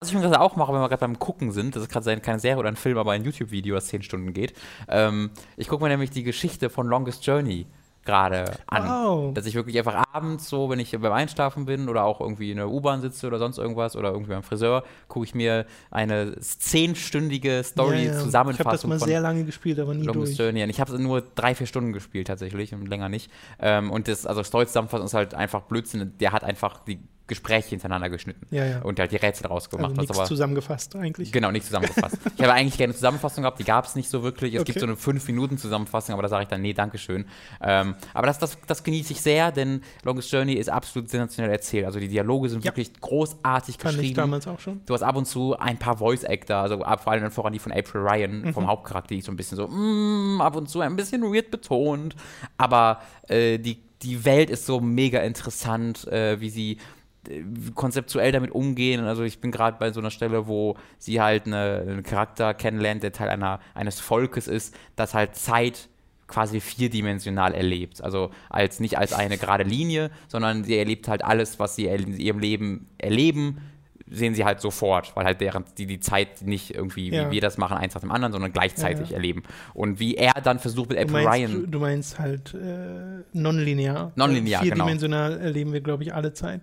was ich gerade auch mache, wenn wir gerade beim Gucken sind, das ist gerade keine Serie oder ein Film, aber ein YouTube-Video, das 10 Stunden geht. Ähm, ich gucke mir nämlich die Geschichte von Longest Journey gerade an. Wow. Dass ich wirklich einfach abends so, wenn ich beim Einschlafen bin oder auch irgendwie in der U-Bahn sitze oder sonst irgendwas oder irgendwie beim Friseur, gucke ich mir eine zehnstündige Story-Zusammenfassung Ich habe das mal sehr lange gespielt, aber nie durch. Journey. Ich habe es nur drei, vier Stunden gespielt tatsächlich und länger nicht. Ähm, und das, also Story-Zusammenfassung ist halt einfach Blödsinn. Der hat einfach die Gespräche hintereinander geschnitten ja, ja. und halt die Rätsel rausgemacht. Also nichts zusammengefasst eigentlich. Genau, nicht zusammengefasst. ich habe eigentlich gerne Zusammenfassung gehabt, die gab es nicht so wirklich. Es okay. gibt so eine 5-Minuten-Zusammenfassung, aber da sage ich dann, nee, danke schön. Ähm, aber das, das, das genieße ich sehr, denn Longest Journey ist absolut sensationell erzählt. Also die Dialoge sind ja. wirklich großartig Kann geschrieben. Ich damals auch schon. Du hast ab und zu ein paar Voice-Actor, also vor allem voran die von April Ryan, mhm. vom Hauptcharakter, die so ein bisschen so, mm, ab und zu ein bisschen weird betont. Aber äh, die, die Welt ist so mega interessant, äh, wie sie konzeptuell damit umgehen. Also ich bin gerade bei so einer Stelle, wo sie halt eine, einen Charakter kennenlernt, der Teil einer, eines Volkes ist, das halt Zeit quasi vierdimensional erlebt. Also als nicht als eine gerade Linie, sondern sie erlebt halt alles, was sie in ihrem Leben erleben, sehen sie halt sofort, weil halt deren, die die Zeit nicht irgendwie, ja. wie wir das machen, eins nach dem anderen, sondern gleichzeitig ja, ja. erleben. Und wie er dann versucht mit du meinst, Ryan. Du, du meinst halt äh, nonlinear. Nonlinear, genau. Vierdimensional erleben wir, glaube ich, alle Zeit.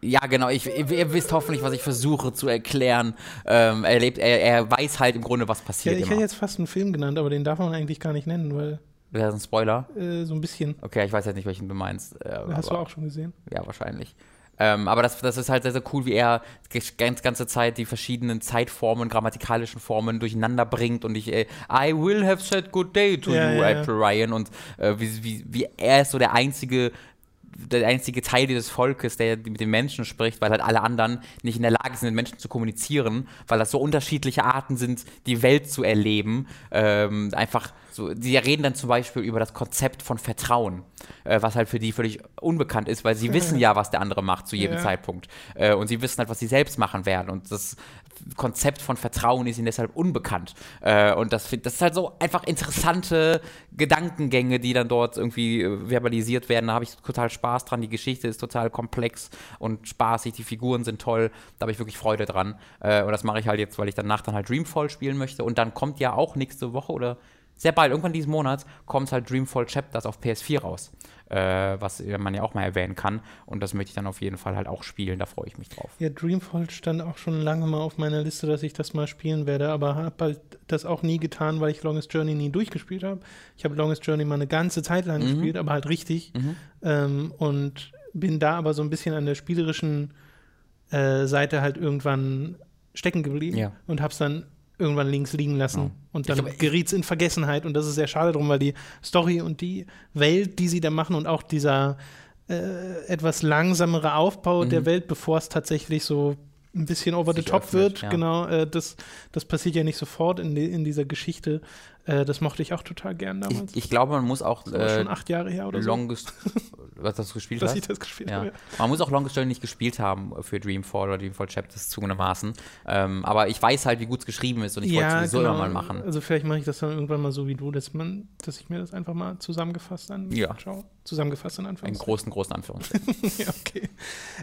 Ja, genau. Ich, ihr wisst hoffentlich, was ich versuche zu erklären. Ähm, er, lebt, er, er, weiß halt im Grunde, was passiert. Ja, ich hätte jetzt fast einen Film genannt, aber den darf man eigentlich gar nicht nennen, weil. Wäre das ein Spoiler? Äh, so ein bisschen. Okay, ich weiß jetzt nicht, welchen du meinst. Äh, Hast du auch schon gesehen? Ja, wahrscheinlich. Ähm, aber das, das ist halt sehr, sehr cool, wie er die ganze, Zeit die verschiedenen Zeitformen, grammatikalischen Formen durcheinander bringt und ich, äh, I will have said good day to ja, you, ja, April Ryan und äh, wie, wie, wie er ist so der einzige der einzige Teil dieses Volkes, der mit den Menschen spricht, weil halt alle anderen nicht in der Lage sind, mit Menschen zu kommunizieren, weil das so unterschiedliche Arten sind, die Welt zu erleben. Ähm, einfach so, die reden dann zum Beispiel über das Konzept von Vertrauen, äh, was halt für die völlig unbekannt ist, weil sie wissen <laughs> ja, was der andere macht zu jedem ja. Zeitpunkt. Äh, und sie wissen halt, was sie selbst machen werden. Und das Konzept von Vertrauen ist ihnen deshalb unbekannt. Äh, und das, das ist halt so einfach interessante Gedankengänge, die dann dort irgendwie äh, verbalisiert werden. Da habe ich total Spaß dran. Die Geschichte ist total komplex und spaßig. Die Figuren sind toll. Da habe ich wirklich Freude dran. Äh, und das mache ich halt jetzt, weil ich danach dann halt Dreamfall spielen möchte. Und dann kommt ja auch nächste Woche oder sehr bald, irgendwann diesen Monat, kommt halt Dreamfall Chapters auf PS4 raus äh, was man ja auch mal erwähnen kann. Und das möchte ich dann auf jeden Fall halt auch spielen, da freue ich mich drauf. Ja, Dreamfall stand auch schon lange mal auf meiner Liste, dass ich das mal spielen werde, aber habe halt das auch nie getan, weil ich Longest Journey nie durchgespielt habe. Ich habe Longest Journey mal eine ganze Zeit lang mhm. gespielt, aber halt richtig. Mhm. Ähm, und bin da aber so ein bisschen an der spielerischen äh, Seite halt irgendwann stecken geblieben ja. und habe es dann irgendwann links liegen lassen. Ja. Und dann geriet es in Vergessenheit. Und das ist sehr schade drum, weil die Story und die Welt, die sie da machen und auch dieser äh, etwas langsamere Aufbau mhm. der Welt, bevor es tatsächlich so ein bisschen over the top öffnet, wird, ja. genau, äh, das, das passiert ja nicht sofort in, die, in dieser Geschichte. Äh, das mochte ich auch total gern damals. Ich, ich glaube, man muss auch. Das äh, schon acht Jahre her oder longest, so. <laughs> Was du gespielt Dass hast? ich das gespielt ja. habe. Ja. Man muss auch Longest Journey nicht gespielt haben für Dreamfall oder Dreamfall Chapters zugegebenermaßen. Ähm, aber ich weiß halt, wie gut es geschrieben ist und ich ja, wollte es sowieso genau. immer mal machen. Also vielleicht mache ich das dann irgendwann mal so wie du, dass man, dass ich mir das einfach mal zusammengefasst dann ja. schaue. Zusammengefasst in Anführungszeichen. Einen großen, großen Anführungszeichen. <laughs> ja, okay.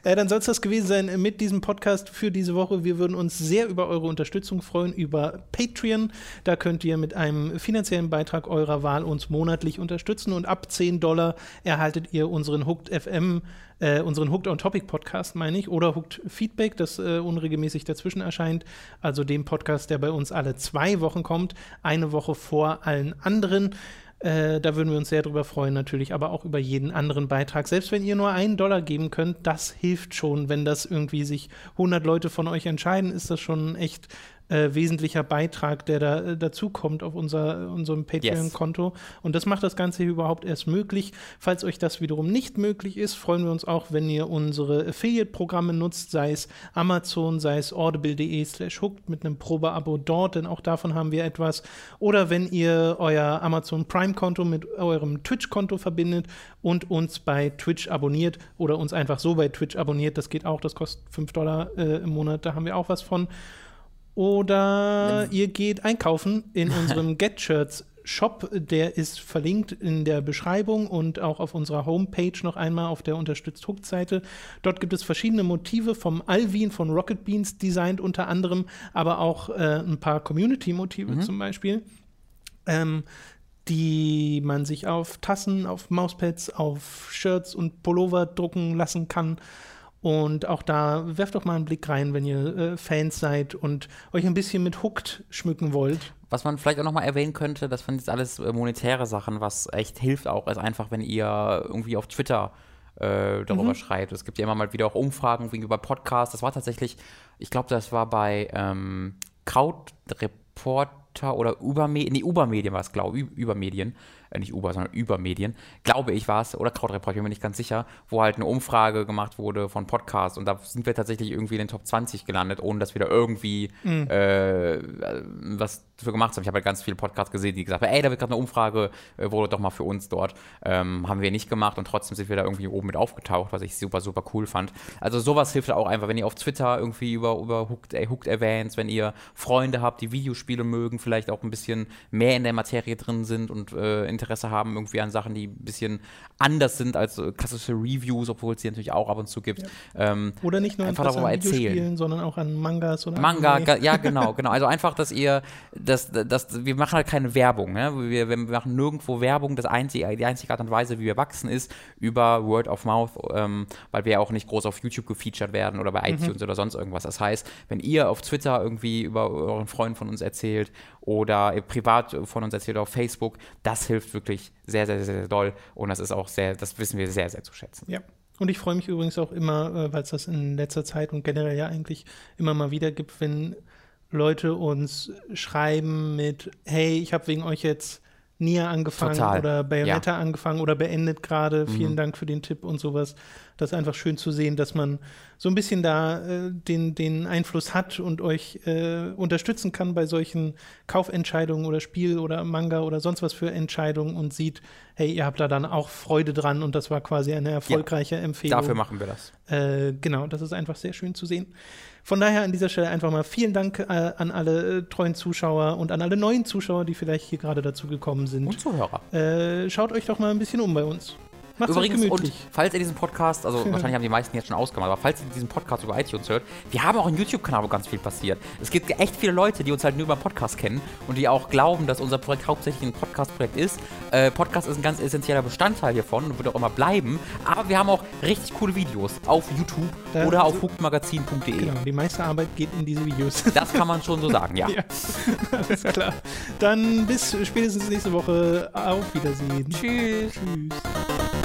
Äh, dann soll es das gewesen sein mit diesem Podcast für diese Woche. Wir würden uns sehr über eure Unterstützung freuen, über Patreon. Da könnt ihr mit einem finanziellen Beitrag eurer Wahl uns monatlich unterstützen und ab 10 Dollar erhaltet ihr unseren Hooked FM äh, unseren Hooked on Topic Podcast, meine ich, oder Hooked Feedback, das äh, unregelmäßig dazwischen erscheint. Also dem Podcast, der bei uns alle zwei Wochen kommt, eine Woche vor allen anderen. Äh, da würden wir uns sehr drüber freuen, natürlich, aber auch über jeden anderen Beitrag. Selbst wenn ihr nur einen Dollar geben könnt, das hilft schon. Wenn das irgendwie sich 100 Leute von euch entscheiden, ist das schon echt äh, wesentlicher Beitrag, der da äh, dazukommt auf unser, unserem Patreon-Konto. Yes. Und das macht das Ganze hier überhaupt erst möglich. Falls euch das wiederum nicht möglich ist, freuen wir uns auch, wenn ihr unsere Affiliate-Programme nutzt, sei es Amazon, sei es audible.de slash hooked mit einem Probeabo dort, denn auch davon haben wir etwas. Oder wenn ihr euer Amazon Prime-Konto mit eurem Twitch-Konto verbindet und uns bei Twitch abonniert oder uns einfach so bei Twitch abonniert, das geht auch, das kostet 5 Dollar äh, im Monat, da haben wir auch was von. Oder ihr geht einkaufen in unserem <laughs> Get Shirts Shop, der ist verlinkt in der Beschreibung und auch auf unserer Homepage noch einmal auf der Unterstützt Hooked Seite. Dort gibt es verschiedene Motive vom Alvin von Rocket Beans designt unter anderem, aber auch äh, ein paar Community-Motive mhm. zum Beispiel, ähm, die man sich auf Tassen, auf Mauspads, auf Shirts und Pullover drucken lassen kann. Und auch da werft doch mal einen Blick rein, wenn ihr äh, Fans seid und euch ein bisschen mit Hooked schmücken wollt. Was man vielleicht auch nochmal erwähnen könnte, das sind jetzt alles äh, monetäre Sachen, was echt hilft auch, ist einfach, wenn ihr irgendwie auf Twitter äh, darüber mhm. schreibt. Es gibt ja immer mal wieder auch Umfragen gegenüber Podcasts. Das war tatsächlich, ich glaube, das war bei ähm, Crowdreporter oder Übermedien, nee, Übermedien war es, glaube ich, Übermedien äh, nicht Uber, sondern Übermedien, glaube ich war es, oder Crowdreport, ich bin mir nicht ganz sicher, wo halt eine Umfrage gemacht wurde von Podcasts und da sind wir tatsächlich irgendwie in den Top 20 gelandet, ohne dass wir da irgendwie mhm. äh, was dafür gemacht haben. Ich habe halt ganz viele Podcasts gesehen, die gesagt haben, ey, da wird gerade eine Umfrage, äh, wurde doch mal für uns dort. Ähm, haben wir nicht gemacht und trotzdem sind wir da irgendwie oben mit aufgetaucht, was ich super, super cool fand. Also sowas hilft auch einfach, wenn ihr auf Twitter irgendwie über, über Hooked, äh, Hooked Events, wenn ihr Freunde habt, die Videospiele mögen, vielleicht auch ein bisschen mehr in der Materie drin sind und äh, Interesse haben irgendwie an Sachen, die ein bisschen anders sind als klassische Reviews, obwohl es die natürlich auch ab und zu gibt. Ja. Ähm, oder nicht nur einfach darüber erzählen, sondern auch an Mangas oder Manga, ja genau, genau. Also einfach, dass ihr, dass, dass wir machen halt keine Werbung, ne? wir, wir machen nirgendwo Werbung. Das einzige, die einzige Art und Weise, wie wir wachsen, ist über Word of Mouth, ähm, weil wir ja auch nicht groß auf YouTube gefeatured werden oder bei mhm. iTunes mhm. oder sonst irgendwas. Das heißt, wenn ihr auf Twitter irgendwie über euren Freund von uns erzählt oder privat von uns erzählt auf Facebook, das hilft wirklich sehr, sehr, sehr, sehr doll und das ist auch sehr, das wissen wir sehr, sehr zu schätzen. Ja. Und ich freue mich übrigens auch immer, äh, weil es das in letzter Zeit und generell ja eigentlich immer mal wieder gibt, wenn Leute uns schreiben mit, hey, ich habe wegen euch jetzt Nia angefangen Total. oder Bayonetta ja. angefangen oder beendet gerade. Vielen mhm. Dank für den Tipp und sowas. Das ist einfach schön zu sehen, dass man so ein bisschen da äh, den, den Einfluss hat und euch äh, unterstützen kann bei solchen Kaufentscheidungen oder Spiel oder Manga oder sonst was für Entscheidungen und sieht, hey, ihr habt da dann auch Freude dran und das war quasi eine erfolgreiche ja, Empfehlung. Dafür machen wir das. Äh, genau, das ist einfach sehr schön zu sehen. Von daher an dieser Stelle einfach mal vielen Dank äh, an alle äh, treuen Zuschauer und an alle neuen Zuschauer, die vielleicht hier gerade dazu gekommen sind. Und Zuhörer. Äh, schaut euch doch mal ein bisschen um bei uns. Macht's Übrigens, und falls ihr diesen Podcast, also <laughs> wahrscheinlich haben die meisten jetzt schon ausgemacht, aber falls ihr diesen Podcast über iTunes hört, wir haben auch einen YouTube-Kanal, wo ganz viel passiert. Es gibt echt viele Leute, die uns halt nur über Podcast kennen und die auch glauben, dass unser Projekt hauptsächlich ein Podcast-Projekt ist. Äh, Podcast ist ein ganz essentieller Bestandteil hiervon und wird auch immer bleiben. Aber wir haben auch richtig coole Videos auf YouTube da oder auf hookmagazin.de. Genau, die meiste Arbeit geht in diese Videos. <laughs> Das kann man schon so sagen, ja. <laughs> ja. Alles klar. Dann bis spätestens nächste Woche. Auf Wiedersehen. Tschüss. Tschüss.